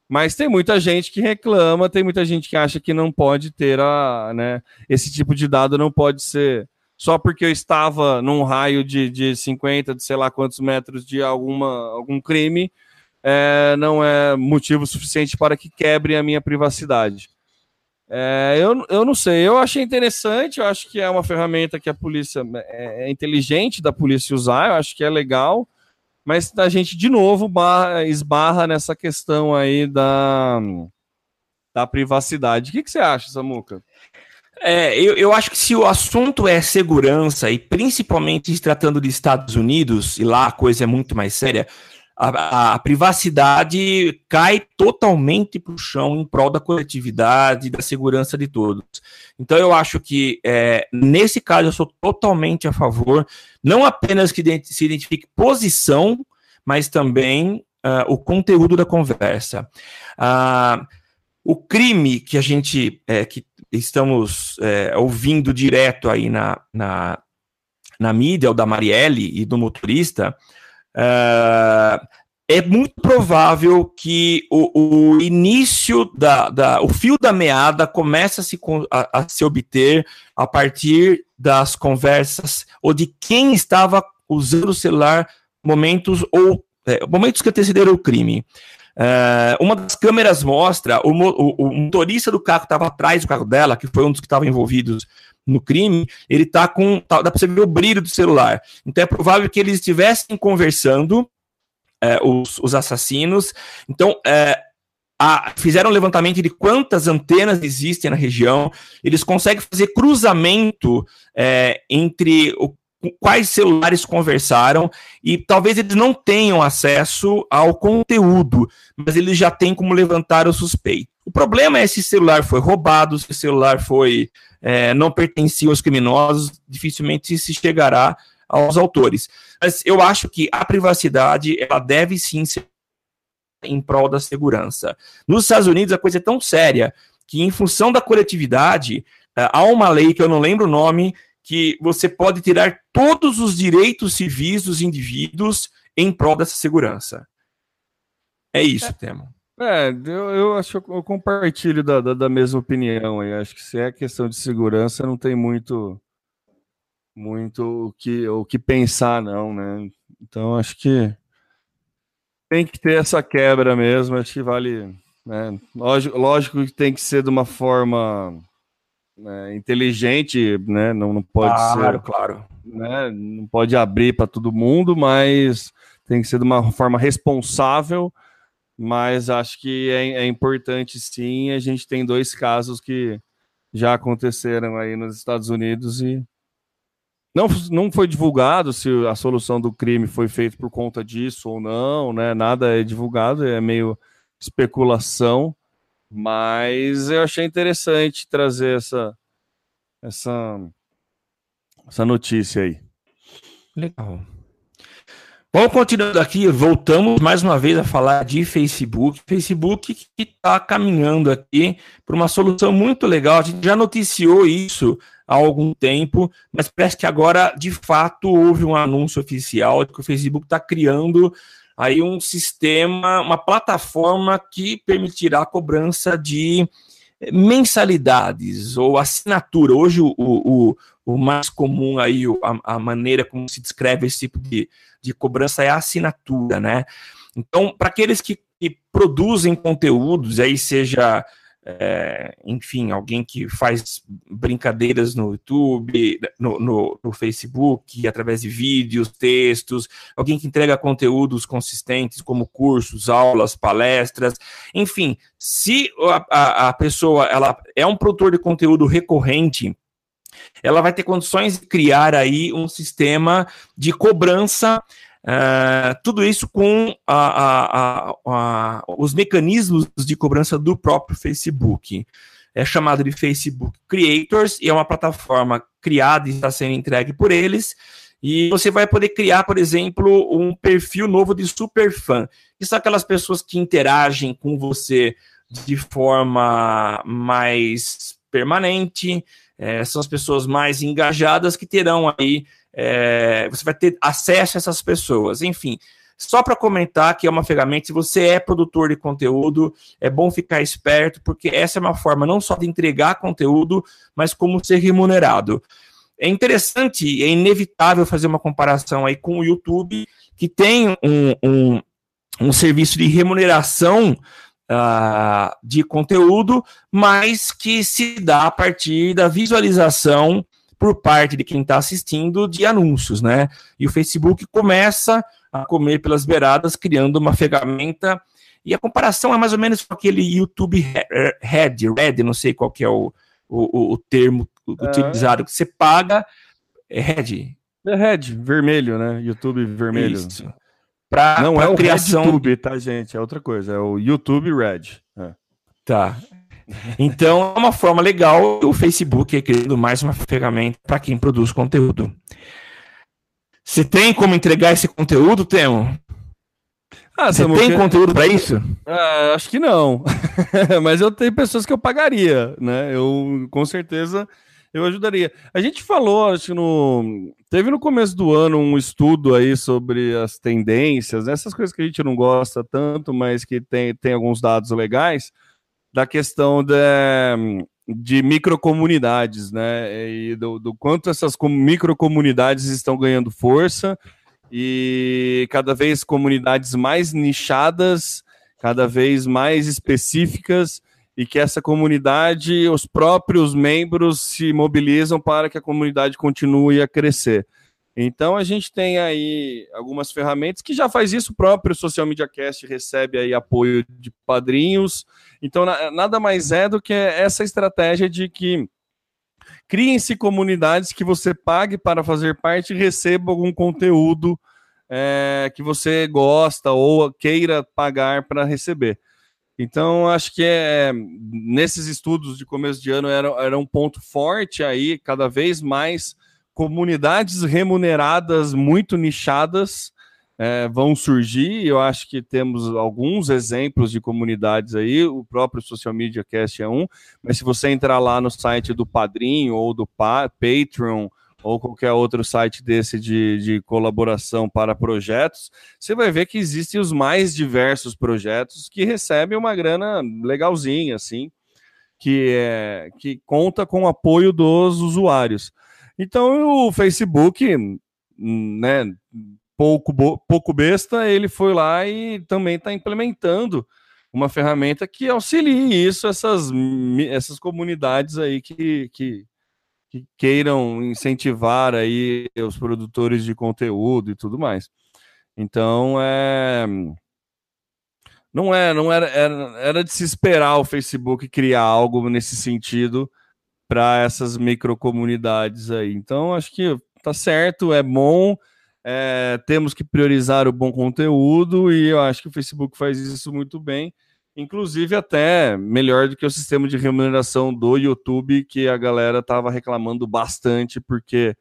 Mas tem muita gente que reclama, tem muita gente que acha que não pode ter a, né, esse tipo de dado não pode ser só porque eu estava num raio de, de 50, de sei lá quantos metros de alguma, algum crime, é, não é motivo suficiente para que quebre a minha privacidade. É, eu, eu não sei, eu achei interessante, eu acho que é uma ferramenta que a polícia é, é inteligente da polícia usar, eu acho que é legal, mas a gente de novo barra, esbarra nessa questão aí da, da privacidade. O que, que você acha, Samuca? É, eu, eu acho que se o assunto é segurança, e principalmente se tratando de Estados Unidos, e lá a coisa é muito mais séria, a, a privacidade cai totalmente para o chão em prol da coletividade, da segurança de todos. Então eu acho que é, nesse caso eu sou totalmente a favor, não apenas que se identifique posição, mas também uh, o conteúdo da conversa. Uh, o crime que a gente é, que estamos é, ouvindo direto aí na, na, na mídia, o da Marielle e do motorista, Uh, é muito provável que o, o início da, da, o fio da meada comece a se, a, a se obter a partir das conversas ou de quem estava usando o celular momentos ou é, momentos que antecederam o crime. Uh, uma das câmeras mostra o, o, o motorista do carro estava atrás do carro dela, que foi um dos que estavam envolvidos no crime, ele tá com. Tá, dá para você ver o brilho do celular. Então é provável que eles estivessem conversando, é, os, os assassinos. Então, é, a, fizeram um levantamento de quantas antenas existem na região. Eles conseguem fazer cruzamento é, entre o, quais celulares conversaram e talvez eles não tenham acesso ao conteúdo, mas eles já têm como levantar o suspeito. O problema é se o celular foi roubado, se o celular foi é, não pertencia aos criminosos, dificilmente se chegará aos autores. Mas eu acho que a privacidade ela deve sim ser em prol da segurança. Nos Estados Unidos a coisa é tão séria que em função da coletividade é, há uma lei que eu não lembro o nome que você pode tirar todos os direitos civis dos indivíduos em prol dessa segurança. É isso, é, Temo. É, eu, eu acho que eu compartilho da, da, da mesma opinião. Eu acho que se é questão de segurança, não tem muito muito o que, o que pensar, não, né? Então acho que tem que ter essa quebra mesmo. Acho que vale. Né? Lógico, lógico que tem que ser de uma forma né, inteligente, né? Não, não pode claro, ser. Claro, né, Não pode abrir para todo mundo, mas tem que ser de uma forma responsável. Mas acho que é, é importante sim. A gente tem dois casos que já aconteceram aí nos Estados Unidos e não, não foi divulgado se a solução do crime foi feita por conta disso ou não, né? Nada é divulgado, é meio especulação. Mas eu achei interessante trazer essa, essa, essa notícia aí. Legal. Bom, continuando aqui, voltamos mais uma vez a falar de Facebook. Facebook que está caminhando aqui para uma solução muito legal. A gente já noticiou isso há algum tempo, mas parece que agora, de fato, houve um anúncio oficial de que o Facebook está criando aí um sistema, uma plataforma que permitirá a cobrança de mensalidades ou assinatura. Hoje o, o, o mais comum aí, a, a, maneira como se descreve esse tipo de, de cobrança é a assinatura, né? Então, para aqueles que, que, produzem conteúdos, aí seja é, enfim, alguém que faz brincadeiras no YouTube, no, no, no, Facebook, através de vídeos, textos, alguém que entrega conteúdos consistentes, como cursos, aulas, palestras, enfim, se a, a, a pessoa ela é um produtor de conteúdo recorrente, ela vai ter condições de criar aí um sistema de cobrança Uh, tudo isso com a, a, a, os mecanismos de cobrança do próprio Facebook. É chamado de Facebook Creators e é uma plataforma criada e está sendo entregue por eles. E você vai poder criar, por exemplo, um perfil novo de super fã, que são aquelas pessoas que interagem com você de forma mais permanente, é, são as pessoas mais engajadas que terão aí é, você vai ter acesso a essas pessoas. Enfim, só para comentar que é uma ferramenta, se você é produtor de conteúdo, é bom ficar esperto, porque essa é uma forma não só de entregar conteúdo, mas como ser remunerado. É interessante, é inevitável fazer uma comparação aí com o YouTube, que tem um, um, um serviço de remuneração uh, de conteúdo, mas que se dá a partir da visualização por parte de quem está assistindo de anúncios, né? E o Facebook começa a comer pelas beiradas, criando uma ferramenta. E a comparação é mais ou menos com aquele YouTube Red, Red, não sei qual que é o, o, o termo utilizado, que você paga. É Red. É Red, vermelho, né? YouTube vermelho. Isso. Pra, não pra é o criação... YouTube, tá, gente? É outra coisa. É o YouTube Red. É. Tá. Então, é uma forma legal o Facebook é criando mais uma ferramenta para quem produz conteúdo. Você tem como entregar esse conteúdo, Temo? Ah, Você tem que... conteúdo para isso? Ah, acho que não. Mas eu tenho pessoas que eu pagaria, né? Eu com certeza eu ajudaria. A gente falou, acho que no teve no começo do ano um estudo aí sobre as tendências, essas coisas que a gente não gosta tanto, mas que tem, tem alguns dados legais da questão de, de microcomunidades, né? E do, do quanto essas microcomunidades estão ganhando força e cada vez comunidades mais nichadas, cada vez mais específicas e que essa comunidade, os próprios membros se mobilizam para que a comunidade continue a crescer. Então a gente tem aí algumas ferramentas que já faz isso, o próprio Social Media Cast recebe aí apoio de padrinhos. Então nada mais é do que essa estratégia de que criem-se comunidades que você pague para fazer parte e receba algum conteúdo é, que você gosta ou queira pagar para receber. Então, acho que é, nesses estudos de começo de ano era, era um ponto forte aí, cada vez mais comunidades remuneradas muito nichadas é, vão surgir. Eu acho que temos alguns exemplos de comunidades aí, o próprio Social Media Cast é um, mas se você entrar lá no site do Padrinho ou do pa Patreon ou qualquer outro site desse de, de colaboração para projetos, você vai ver que existem os mais diversos projetos que recebem uma grana legalzinha, assim, que, é, que conta com o apoio dos usuários. Então, o Facebook, né, pouco, pouco besta, ele foi lá e também está implementando uma ferramenta que auxilie isso, essas, essas comunidades aí que, que, que queiram incentivar aí os produtores de conteúdo e tudo mais. Então, é não é, não era, era, era de se esperar o Facebook criar algo nesse sentido para essas microcomunidades aí. Então, acho que tá certo, é bom, é, temos que priorizar o bom conteúdo e eu acho que o Facebook faz isso muito bem inclusive até melhor do que o sistema de remuneração do YouTube, que a galera tava reclamando bastante, porque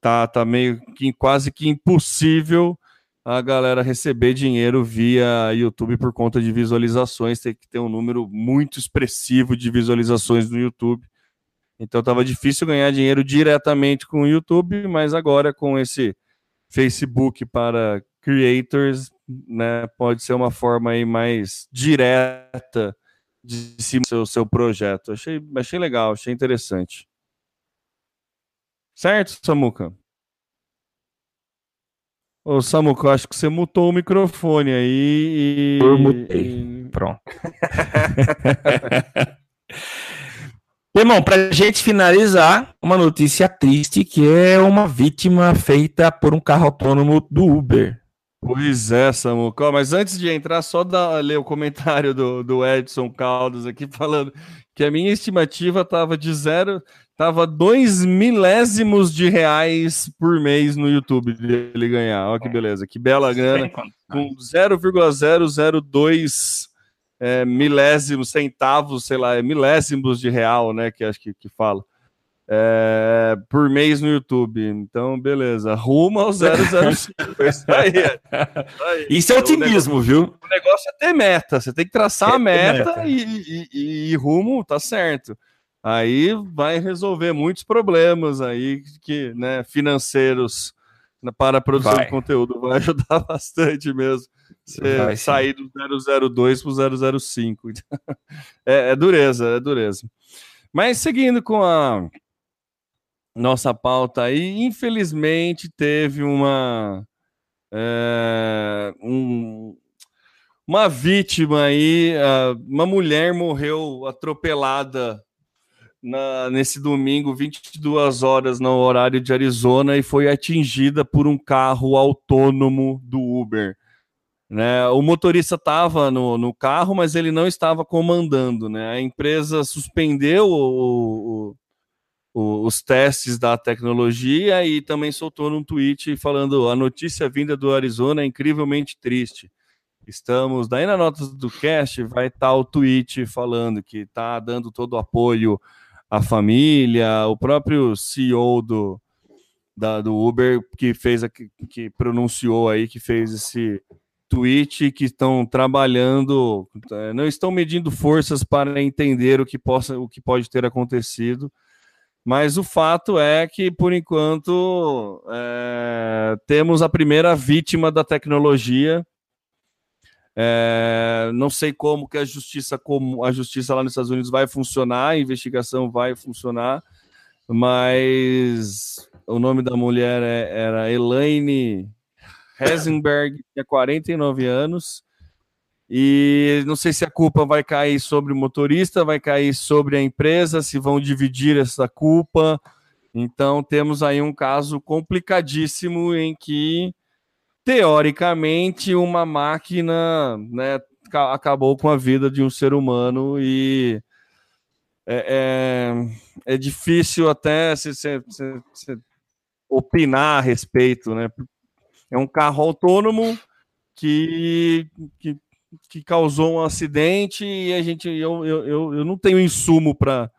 tá, tá meio que quase que impossível a galera receber dinheiro via YouTube por conta de visualizações, tem que ter um número muito expressivo de visualizações no YouTube. Então tava difícil ganhar dinheiro diretamente com o YouTube, mas agora com esse Facebook para creators né, pode ser uma forma aí mais direta de cima seu, seu projeto. Achei, achei legal, achei interessante. Certo, Samuca? Ô, Samuca, acho que você mutou o microfone aí e. Eu mutei. Pronto. Irmão, para gente finalizar, uma notícia triste que é uma vítima feita por um carro autônomo do Uber. Pois é, Samuco. Mas antes de entrar, só ler o comentário do, do Edson Caldas aqui, falando que a minha estimativa estava de zero, estava dois milésimos de reais por mês no YouTube dele ganhar. Olha que beleza, que bela grana. Com 0,002 é, milésimos, centavos, sei lá, é milésimos de real, né? Que acho que, que fala é, por mês no YouTube. Então, beleza. Rumo ao 005. isso aí. aí. Isso é otimismo, o negócio, viu? O negócio é ter meta. Você tem que traçar é a meta, meta. E, e, e, rumo, tá certo. Aí vai resolver muitos problemas aí que, né, financeiros para a produção vai. de conteúdo. Vai ajudar bastante mesmo. Você vai, sair do 002 para o 005. é, é dureza, é dureza. Mas seguindo com a nossa pauta aí, infelizmente teve uma é, um, uma vítima aí, uma mulher morreu atropelada na, nesse domingo, 22 horas no horário de Arizona, e foi atingida por um carro autônomo do Uber. Né? O motorista estava no, no carro, mas ele não estava comandando. Né? A empresa suspendeu o, o o, os testes da tecnologia e também soltou num tweet falando a notícia vinda do Arizona é incrivelmente triste. Estamos, daí na nota do cast vai estar tá o tweet falando que está dando todo o apoio à família, o próprio CEO do, da, do Uber que fez a, que pronunciou aí, que fez esse tweet que estão trabalhando, eh, não estão medindo forças para entender o que possa, o que pode ter acontecido mas o fato é que, por enquanto, é, temos a primeira vítima da tecnologia. É, não sei como que a justiça, como a justiça lá nos Estados Unidos vai funcionar, a investigação vai funcionar, mas o nome da mulher é, era Elaine Heisenberg, tinha 49 anos, e não sei se a culpa vai cair sobre o motorista, vai cair sobre a empresa, se vão dividir essa culpa. Então temos aí um caso complicadíssimo em que, teoricamente, uma máquina né, acabou com a vida de um ser humano e é, é, é difícil até se, se, se, se, opinar a respeito, né? É um carro autônomo que, que, que causou um acidente e a gente eu, eu, eu, não tenho insumo para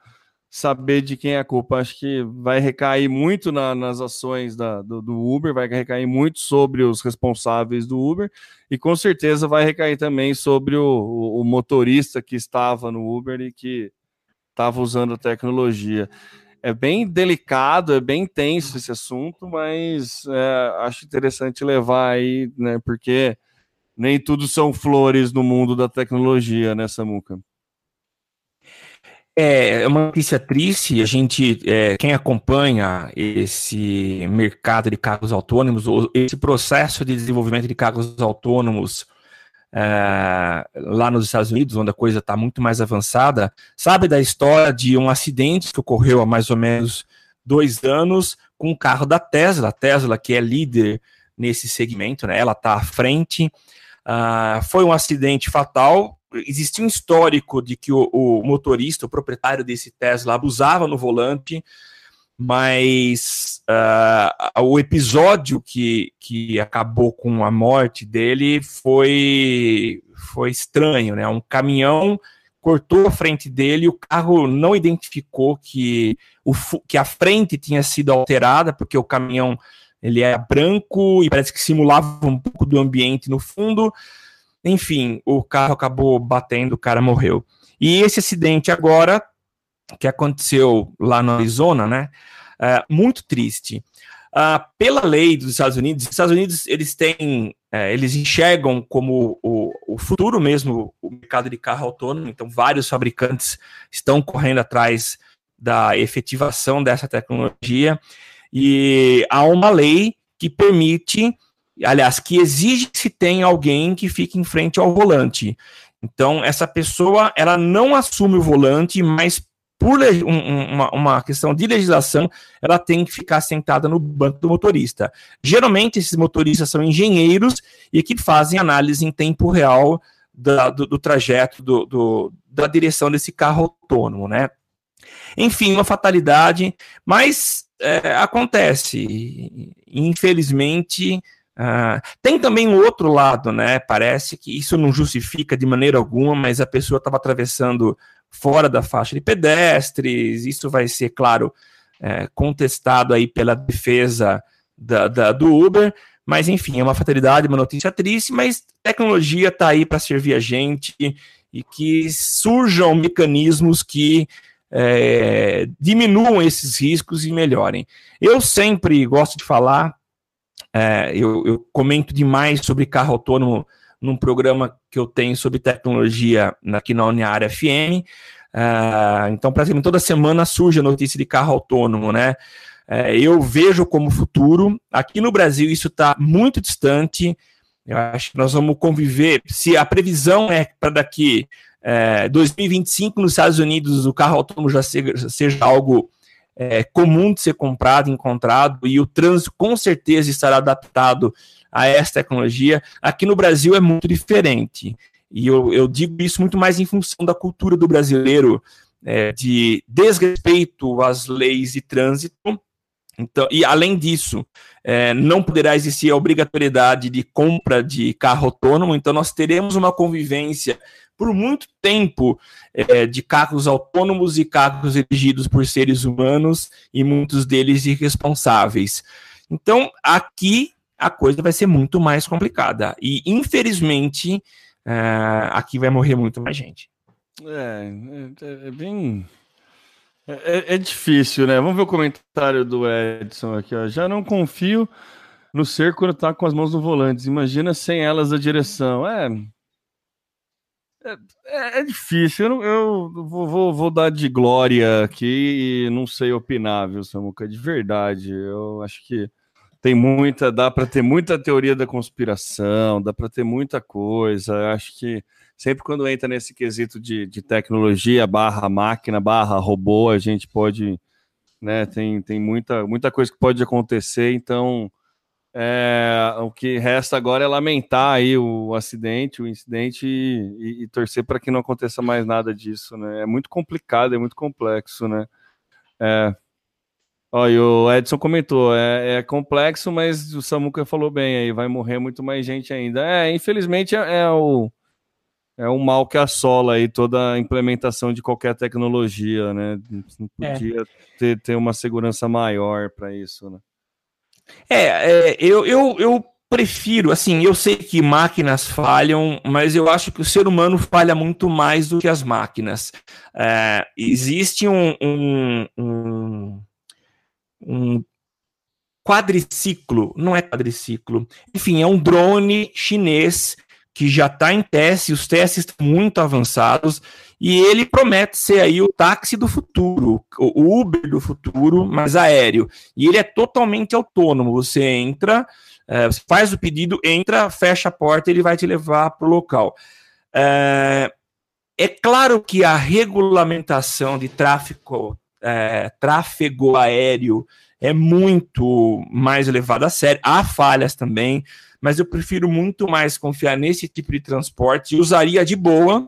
saber de quem é a culpa. Acho que vai recair muito na, nas ações da, do, do, Uber, vai recair muito sobre os responsáveis do Uber e com certeza vai recair também sobre o, o motorista que estava no Uber e que estava usando a tecnologia. É bem delicado, é bem tenso esse assunto, mas é, acho interessante levar aí, né? Porque nem tudo são flores no mundo da tecnologia, né, Samuca? É, é uma notícia triste. A gente, é, quem acompanha esse mercado de carros autônomos, esse processo de desenvolvimento de carros autônomos é, lá nos Estados Unidos, onde a coisa está muito mais avançada, sabe da história de um acidente que ocorreu há mais ou menos dois anos com um carro da Tesla, a Tesla que é líder nesse segmento, né? Ela está à frente. Uh, foi um acidente fatal, existia um histórico de que o, o, motorista, o proprietário desse Tesla, abusava no volante, mas uh, o episódio que, que acabou com a morte dele foi, foi estranho, né? Um caminhão cortou a frente dele, o carro não identificou que, o, que a frente tinha sido alterada, porque o caminhão ele é branco e parece que simulava um pouco do ambiente no fundo. Enfim, o carro acabou batendo, o cara morreu. E esse acidente agora, que aconteceu lá no Arizona, né? É, muito triste. Uh, pela lei dos Estados Unidos, os Estados Unidos eles têm, é, eles enxergam como o, o, futuro mesmo o mercado de carro autônomo. Então, vários fabricantes estão correndo atrás da efetivação dessa tecnologia e há uma lei que permite aliás, que exige que se tenha alguém que fique em frente ao volante. Então, essa pessoa, ela não assume o volante, mas por um, uma, uma, questão de legislação, ela tem que ficar sentada no banco do motorista. Geralmente, esses motoristas são engenheiros e que fazem análise em tempo real da, do, do, trajeto, do, do, da direção desse carro autônomo, né? Enfim, uma fatalidade, mas é, acontece. Infelizmente, Uh, tem também um outro lado, né? Parece que isso não justifica de maneira alguma, mas a pessoa estava atravessando fora da faixa de pedestres. Isso vai ser, claro, é, contestado aí pela defesa da, da, do Uber. Mas enfim, é uma fatalidade, uma notícia triste, mas tecnologia está aí para servir a gente e que surjam mecanismos que é, diminuam esses riscos e melhorem. Eu sempre gosto de falar é, eu, eu, comento demais sobre carro autônomo num programa que eu tenho sobre tecnologia aqui na Uniária FM. É, então, praticamente toda semana surge a notícia de carro autônomo, né? É, eu vejo como futuro. Aqui no Brasil isso está muito distante. Eu acho que nós vamos conviver. Se a previsão é para daqui é, 2025 nos Estados Unidos o carro autônomo já seja, seja algo é, comum de ser comprado, encontrado, e o trânsito com certeza estará adaptado a essa tecnologia. Aqui no Brasil é muito diferente. E eu, eu digo isso muito mais em função da cultura do brasileiro, é, de desrespeito às leis de trânsito. Então, e além disso, é, não poderá existir a obrigatoriedade de compra de carro autônomo, então nós teremos uma convivência por muito tempo é, de carros autônomos e carros dirigidos por seres humanos e muitos deles irresponsáveis. Então, aqui a coisa vai ser muito mais complicada. E, infelizmente, é, aqui vai morrer muito mais gente. É, é, é bem. É, é, é, difícil, né? Vamos ver o comentário do Edson aqui. Ó. Já não confio no ser quando tá com as mãos no volante. Imagina sem elas a direção. É, é, é, é, difícil, eu, não, eu vou, vou, vou, dar de glória aqui e não sei opinar, viu, Samuca? De verdade, eu acho que tem muita, dá para ter muita teoria da conspiração, dá para ter muita coisa. Acho que sempre quando entra nesse quesito de, de tecnologia barra máquina, barra robô, a gente pode, né, tem, tem muita, muita coisa que pode acontecer, então É, o que resta agora é lamentar aí o acidente, o incidente e, e, e torcer para que não aconteça mais nada disso, né? É muito complicado, é muito complexo, né? É. Ó, e o Edson comentou, é, é, complexo, mas o Samuca falou bem aí, vai morrer muito mais gente ainda. É, infelizmente é, é o é um mal que assola aí toda a implementação de qualquer tecnologia, né? Não é. podia é. ter, ter uma segurança maior para isso, né? É, é, eu, eu, eu prefiro, assim, eu sei que máquinas falham, mas eu acho que o ser humano falha muito mais do que as máquinas. É, existe um, um, um, um quadriciclo, não é quadriciclo, enfim, é um drone chinês que já está em teste, os testes estão muito avançados, e ele promete ser aí o táxi do futuro, o Uber do futuro, mas aéreo. E ele é totalmente autônomo. Você entra, é, faz o pedido, entra, fecha a porta, ele vai te levar para o local. É, é, claro que a regulamentação de tráfego, é, tráfego aéreo é muito mais levada a sério. Há falhas também mas eu prefiro muito mais confiar nesse tipo de transporte e usaria de boa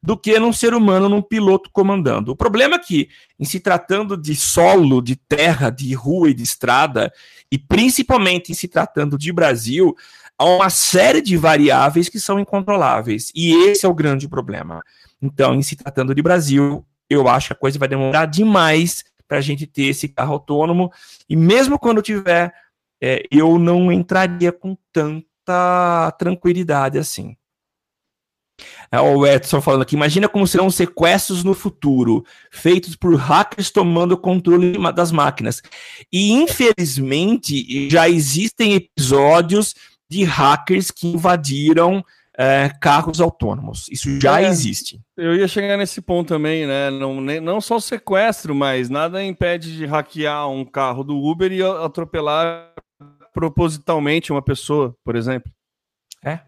do que num ser humano, num piloto comandando. O problema é que, em se tratando de solo, de terra, de rua e de estrada, e principalmente em se tratando de Brasil, há uma série de variáveis que são incontroláveis. E esse é o grande problema. Então, em se tratando de Brasil, eu acho que a coisa vai demorar demais para a gente ter esse carro autônomo. E mesmo quando tiver é, eu não entraria com tanta tranquilidade assim. É o Edson falando aqui, imagina como serão sequestros no futuro, feitos por hackers tomando o controle das máquinas. E infelizmente já existem episódios de hackers que invadiram é, carros autônomos. Isso já é, existe. Eu ia chegar nesse ponto também, né? Não, nem, não só o sequestro, mas nada impede de hackear um carro do Uber e atropelar propositalmente uma pessoa, por exemplo. É.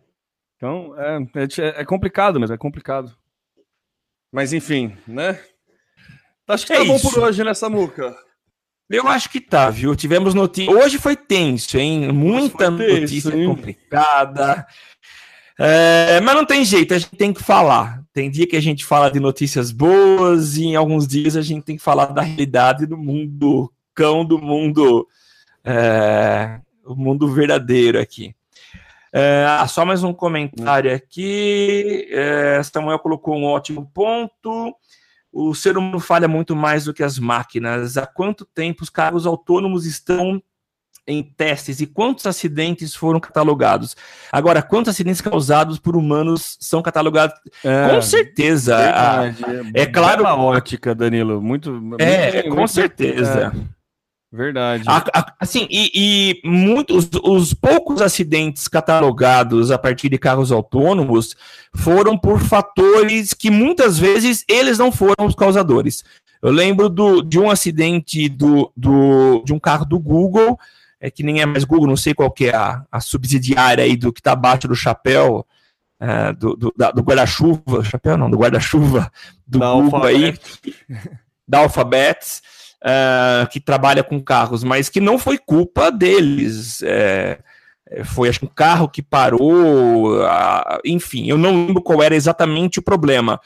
Então, é, é, é complicado, mas é complicado. Mas enfim, né? Acho que é tá isso. bom por hoje nessa muca. Eu acho que tá, viu? Tivemos notícia. Hoje foi tenso, hein? Muita tenso, notícia hein? complicada. É, mas não tem jeito, a gente tem que falar. Tem dia que a gente fala de notícias boas e em alguns dias a gente tem que falar da realidade do mundo cão, do mundo é, o mundo verdadeiro aqui. É, ah, só mais um comentário aqui. É, Samuel colocou um ótimo ponto. O ser humano falha muito mais do que as máquinas. Há quanto tempo os carros autônomos estão em testes e quantos acidentes foram catalogados? Agora, quantos acidentes causados por humanos são catalogados? É, com certeza. Verdade, a, é, é claro. ótica, Danilo. Muito. É, muito, com muito, certeza. É. Verdade. A, a, assim, e, e muitos, os poucos acidentes catalogados a partir de carros autônomos foram por fatores que muitas vezes eles não foram os causadores. Eu lembro do, de um acidente do, do, de um carro do Google, é que nem é mais Google, não sei qual que é a, a subsidiária aí do que está abaixo do chapéu, é, do, do, do guarda-chuva, chapéu não, do guarda-chuva do da Google Alphabet. aí, da Alphabet uh, que trabalha com carros, mas que não foi culpa deles. É, é foi acho que um carro que parou, uh, enfim, eu não lembro qual era exatamente o problema,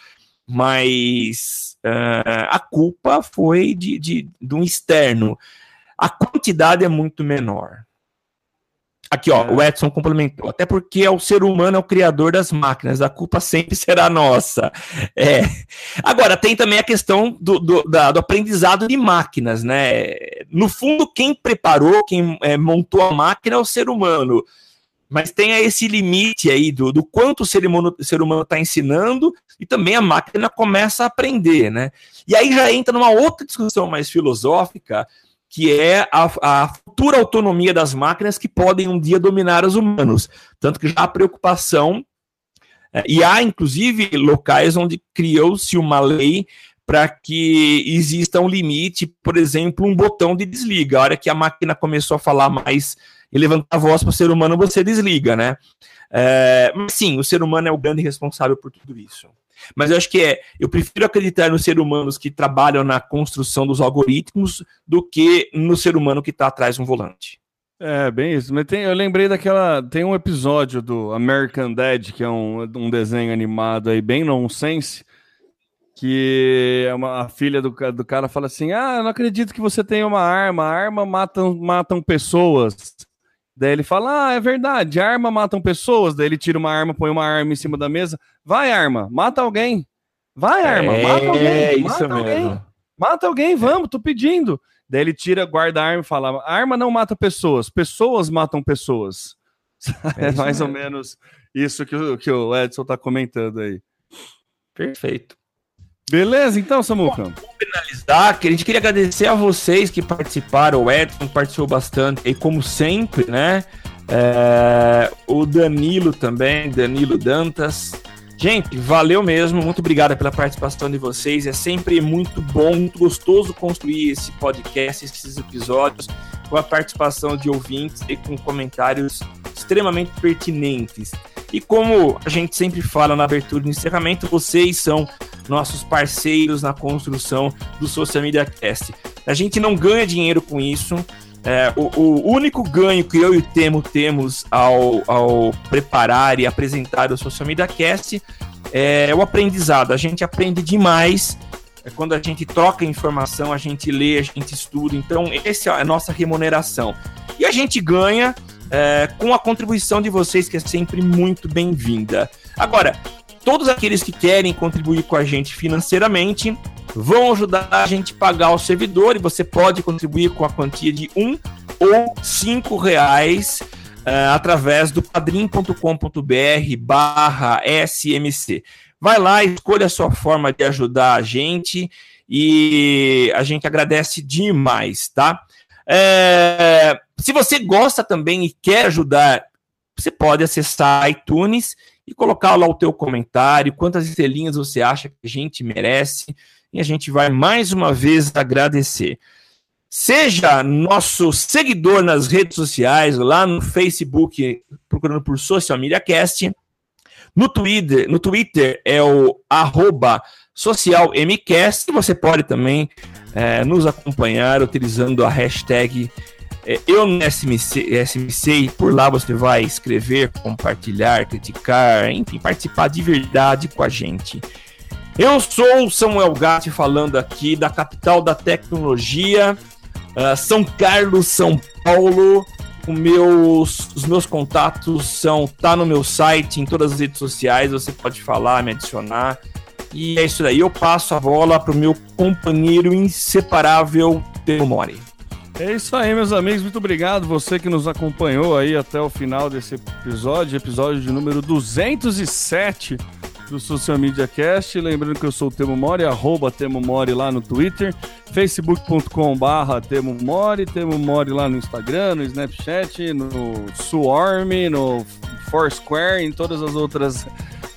mas uh, a culpa foi de, de, de um externo. A quantidade é muito menor. Aqui, ó, é. o Edson complementou. Até porque é o ser humano é o criador das máquinas, a culpa sempre será nossa. É. Agora, tem também a questão do, do, da, do aprendizado de máquinas, né? No fundo, quem preparou, quem é, montou a máquina é o ser humano. Mas tem esse limite aí do, do quanto o ser humano está ensinando e também a máquina começa a aprender, né? E aí já entra numa outra discussão mais filosófica, que é a, a, futura autonomia das máquinas que podem um dia dominar os humanos. Tanto que já há preocupação, é, e há inclusive locais onde criou-se uma lei para que exista um limite, por exemplo, um botão de desliga. A hora que a máquina começou a falar mais e levantar a voz para o ser humano, você desliga, né? É, mas sim, o ser humano é o grande responsável por tudo isso. Mas eu acho que é, eu prefiro acreditar nos seres humanos que trabalham na construção dos algoritmos do que no ser humano que está atrás de um volante. É, bem isso. Mas tem, eu lembrei daquela. Tem um episódio do American Dad, que é um, um desenho animado aí, bem nonsense, que é uma, a filha do, do cara fala assim: Ah, eu não acredito que você tem uma arma, a arma matam, matam pessoas. Daí ele fala: Ah, é verdade, arma matam pessoas. Daí ele tira uma arma, põe uma arma em cima da mesa. Vai, arma, mata alguém. Vai, arma, é, mata alguém. É isso mata mesmo. Alguém. Mata alguém, vamos, tô pedindo. Daí ele tira, guarda a arma e fala: arma não mata pessoas, pessoas matam pessoas. É, é mais ou menos isso que o, que o Edson tá comentando aí. Perfeito. Beleza, então, Samuca. Vamos finalizar, a gente queria agradecer a vocês que participaram. O Edson participou bastante, e como sempre, né? É, o Danilo também, Danilo Dantas. Gente, valeu mesmo, muito obrigado pela participação de vocês. É sempre muito bom, muito gostoso construir esse podcast, esses episódios, com a participação de ouvintes e com comentários extremamente pertinentes. E como a gente sempre fala na abertura e no encerramento, vocês são nossos parceiros na construção do Social Media Cast. A gente não ganha dinheiro com isso, é, o, o, único ganho que eu e o Temo temos ao, ao preparar e apresentar o Social Media Cast é o aprendizado. A gente aprende demais é quando a gente troca informação, a gente lê, a gente estuda. Então, essa é a nossa remuneração. E a gente ganha é, com a contribuição de vocês, que é sempre muito bem-vinda. Agora, todos aqueles que querem contribuir com a gente financeiramente, vão ajudar a gente a pagar o servidor e você pode contribuir com a quantia de um ou cinco reais uh, através do padrim.com.br barra SMC. Vai lá, escolha a sua forma de ajudar a gente e a gente agradece demais, tá? É, se você gosta também e quer ajudar, você pode acessar iTunes e colocar lá o teu comentário, quantas estrelinhas você acha que a gente merece e a gente vai mais uma vez agradecer. Seja nosso seguidor nas redes sociais, lá no Facebook, procurando por Social Media Cast. No Twitter, no Twitter é o arroba socialmcast. Você pode também é, nos acompanhar utilizando a hashtag é, eu no por lá você vai escrever, compartilhar, criticar, enfim, participar de verdade com a gente. Eu sou o Samuel Gatti falando aqui da capital da tecnologia, uh, São Carlos, São Paulo. Meus, os meus contatos são tá no meu site, em todas as redes sociais, você pode falar, me adicionar. E é isso daí, eu passo a bola para o meu companheiro inseparável, Pedro Mori. É isso aí, meus amigos. Muito obrigado você que nos acompanhou aí até o final desse episódio, episódio de número 207 do Social Media Cast. Lembrando que eu sou o Temo Mori, arroba Temo Mori lá no Twitter, facebook.com Temo Mori, Temo Mori lá no Instagram, no Snapchat, no Swarm, no Foursquare, em todas as outras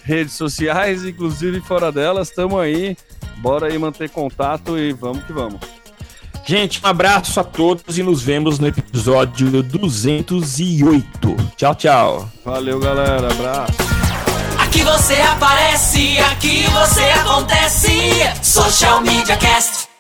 redes sociais, inclusive fora delas, estamos aí. Bora aí manter contato e vamos que vamos. Gente, um abraço a todos e nos vemos no episódio 208. Tchau, tchau. Valeu, galera. Abraço. Aqui você aparece, aqui você acontece. Social Media Cast.